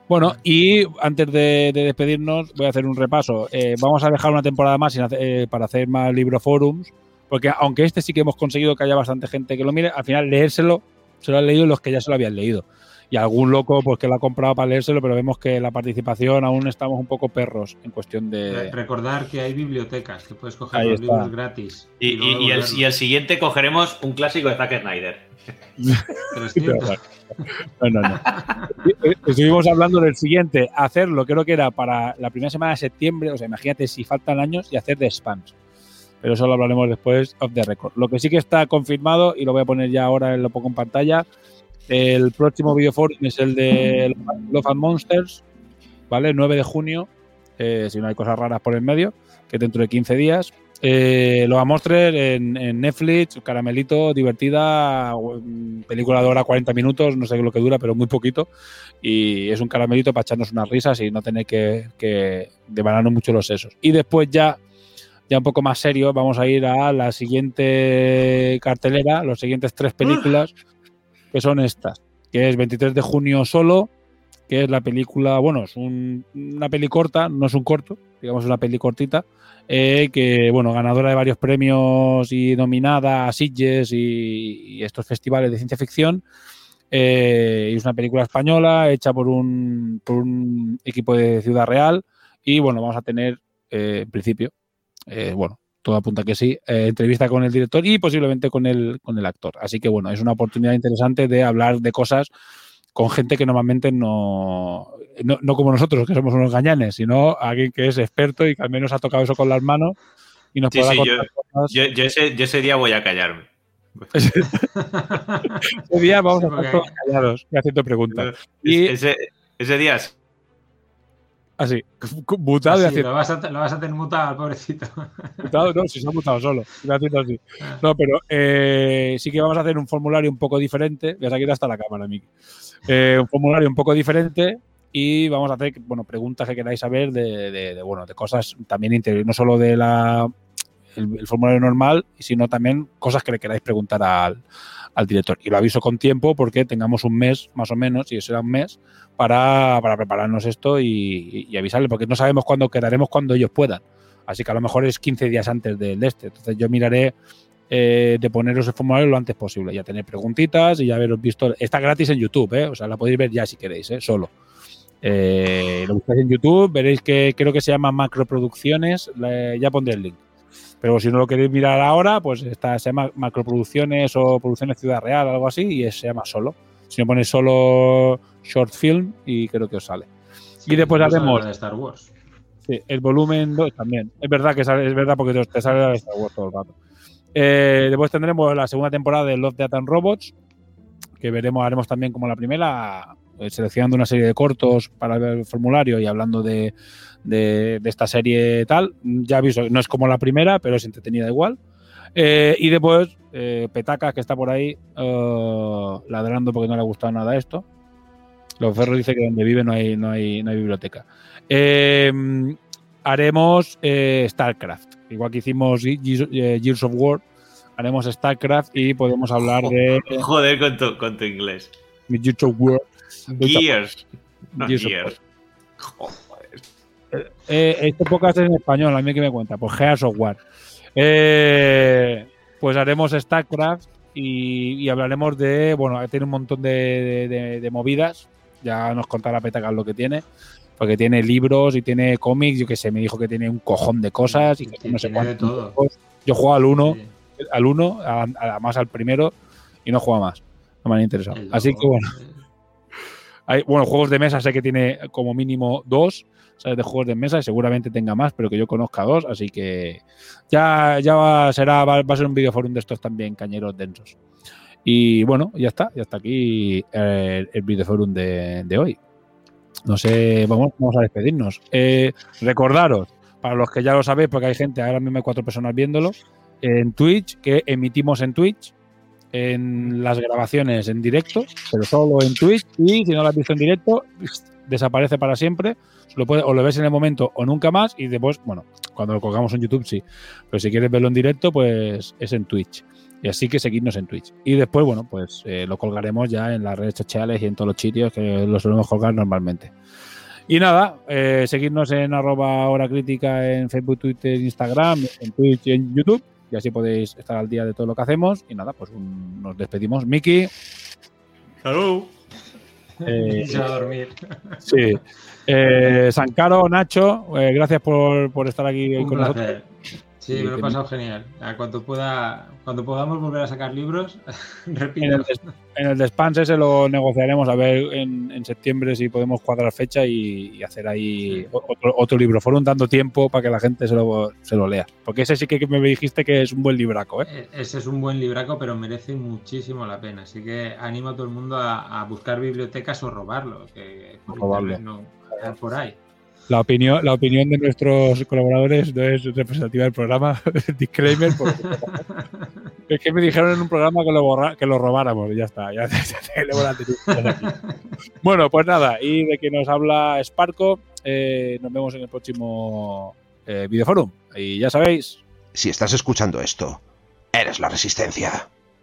Bueno, y antes de, de despedirnos, voy a hacer un repaso. Eh, vamos a dejar una temporada más sin hacer- eh, para hacer más libro forums, porque aunque este sí que hemos conseguido que haya bastante gente que lo mire, al final leérselo se lo han leído los que ya se lo habían leído. Y algún loco pues que lo ha comprado para leérselo, pero vemos que la participación aún estamos un poco perros en cuestión de... Recordar que hay bibliotecas, que puedes coger Ahí los está. libros gratis. Y, y- el, leerlos. y el siguiente cogeremos un clásico de Zack Snyder. 300. No, no, no. Estuvimos hablando del siguiente, hacerlo, creo que era para la primera semana de septiembre, o sea, imagínate si faltan años y hacer de spams. Pero eso lo hablaremos después of the record. Lo que sí que está confirmado, y lo voy a poner ya ahora, lo pongo en pantalla, el próximo videoforum es el de Love and Monsters, ¿vale? 9 de junio, eh, si no hay cosas raras por el medio, que dentro de 15 días. Eh, lo va a mostrar en, en Netflix, caramelito, divertida, película de hora 40 minutos, no sé lo que dura, pero muy poquito. Y es un caramelito para echarnos unas risas y no tener que, que devanarnos mucho los sesos. Y después ya, ya un poco más serio, vamos a ir a la siguiente cartelera, los siguientes tres películas, que son estas, que es 23 de junio solo, que es la película, bueno, es un- una peli corta, no es un corto, digamos una peli cortita, eh, que, bueno, ganadora de varios premios y nominada a Sitges y, estos festivales de ciencia ficción. Eh, es una película española hecha por un, por un equipo de Ciudad Real. Y bueno, vamos a tener, eh, en principio, eh, bueno, todo apunta que sí, eh, entrevista con el director y posiblemente con el, con el actor. Así que bueno, es una oportunidad interesante de hablar de cosas con gente que normalmente no, no, no como nosotros, que somos unos gañanes, sino alguien que es experto y que al menos ha tocado eso con las manos y nos Sí, podrá sí, yo, contar cosas. yo- yo ese, yo ese día voy a callarme. Ese día vamos Sí, a estar todos callados y haciendo preguntas. Y Ese, ese día así, mutado y Así, haciendo lo, vas a, lo vas a tener mutado al pobrecito. Mutado, no, si se ha mutado solo. Haciendo así. No, pero eh, sí que vamos a hacer un formulario un poco diferente. Voy a sacar hasta la cámara, Miki. Eh, un formulario un poco diferente y vamos a hacer bueno, preguntas que queráis saber de, de- de, bueno, de cosas también interiores, no solo de la el, el formulario normal, sino también cosas que le queráis preguntar al, al director. Y lo aviso con tiempo porque tengamos un mes más o menos, y eso será un mes, para, para prepararnos esto y, y avisarle, porque no sabemos cuándo quedaremos cuando ellos puedan. Así que a lo mejor es 15 días antes del de este. Entonces yo miraré eh, de poneros el formulario lo antes posible. Ya tener preguntitas y ya haberos visto. Está gratis en YouTube, ¿eh? O sea, la podéis ver ya si queréis, ¿eh? Solo. Eh, lo buscáis en YouTube, veréis que creo que se llama Macroproducciones. ya pondré el link. Pero si no lo queréis mirar ahora, pues está, se llama Macroproducciones o Producciones Ciudad Real, algo así, y se llama solo. Si no ponéis solo Short Film, y creo que os sale. y después la de Star Wars. Sí, el volumen 2 también. Es verdad que sale- es verdad porque te, sale la Star Wars todo el rato. Eh, después tendremos la segunda temporada de Love, Death and Robots, que veremos, haremos también como la primera, eh, seleccionando una serie de cortos para ver el formulario y hablando de, de- de esta serie tal. Ya aviso, no es como la primera, pero es entretenida igual. Eh, y después, eh, Petaca, que está por ahí, eh, ladrando porque no le ha gustado nada esto. Los Ferros dice que donde vive no hay, no hay, no hay biblioteca. Eh, haremos StarCraft. Igual que hicimos Ge- Gears of War, haremos StarCraft y podemos hablar de Joder con tu, con tu inglés. Gears of War. Gears. No, Gears of Gears. Eh, este podcast es en español, a mí que me cuenta, pues Gears of War. Eh, pues haremos StarCraft y, y hablaremos de, bueno, tiene un montón de, de- de- de movidas, ya nos contará Petacal lo que tiene, porque tiene libros y tiene cómics, yo que sé, me dijo que tiene un cojón de cosas y que no sé juegos. Yo juego al 1, al 1, además al primero, y no juego más. No me han interesado. Así que bueno. Hay, bueno, juegos de mesa sé que tiene como mínimo dos, ¿sabes? De juegos de mesa y seguramente tenga más, pero que yo conozca dos, así que ya, ya va, será, va, va a ser un videoforum de estos también cañeros densos. Y bueno, ya está, ya está aquí eh, el videoforum de, de hoy. No sé, vamos, vamos a despedirnos. Eh, recordaros, para los que ya lo sabéis, porque hay gente, ahora mismo hay cuatro personas viéndolo, en Twitch, que emitimos en Twitch, en las grabaciones en directo, pero solo en Twitch. Y si no lo has visto en directo, desaparece para siempre. Lo puedes, o lo ves en el momento o nunca más. Y después, bueno, cuando lo colgamos en YouTube, sí. Pero si quieres verlo en directo, pues es en Twitch. Y así que seguidnos en Twitch. Y después, bueno, pues eh, lo colgaremos ya en las redes sociales y en todos los sitios que lo solemos colgar normalmente. Y nada, eh, seguidnos en arroba hora crítica en Facebook, Twitter, Instagram, en Twitch y en YouTube. y así podéis estar al día de todo lo que hacemos. Y nada, pues nos despedimos. Miki. Salud. Eh, Se va a dormir. sí. Eh, Sancaro, Nacho, eh, gracias por, por estar aquí Un con nosotros. Sí, me lo he pasado genial. Cuando pueda, cuando podamos volver a sacar libros, En repito. el, des- en el despanse se lo negociaremos a ver en, en septiembre si podemos cuadrar fecha y, y hacer ahí otro, otro libro. Fueron dando tiempo para que la gente se lo, se lo lea. Porque ese sí que me dijiste que es un buen libraco, ¿eh? E- Ese es un buen libraco, pero merece muchísimo la pena. Así que animo a todo el mundo a, a buscar bibliotecas o robarlo. Que Robarlo. no, por ahí. La opinión, la opinión de nuestros colaboradores no es representativa del programa. Disclaimer. porque- es que me dijeron en un programa que lo, borra- que lo robáramos. y Ya está. Ya, ya la noticia aquí. Bueno, pues nada. Y de que nos habla Sparco, eh, nos vemos en el próximo eh, Videoforum. Y ya sabéis, Si estás escuchando esto, eres la resistencia.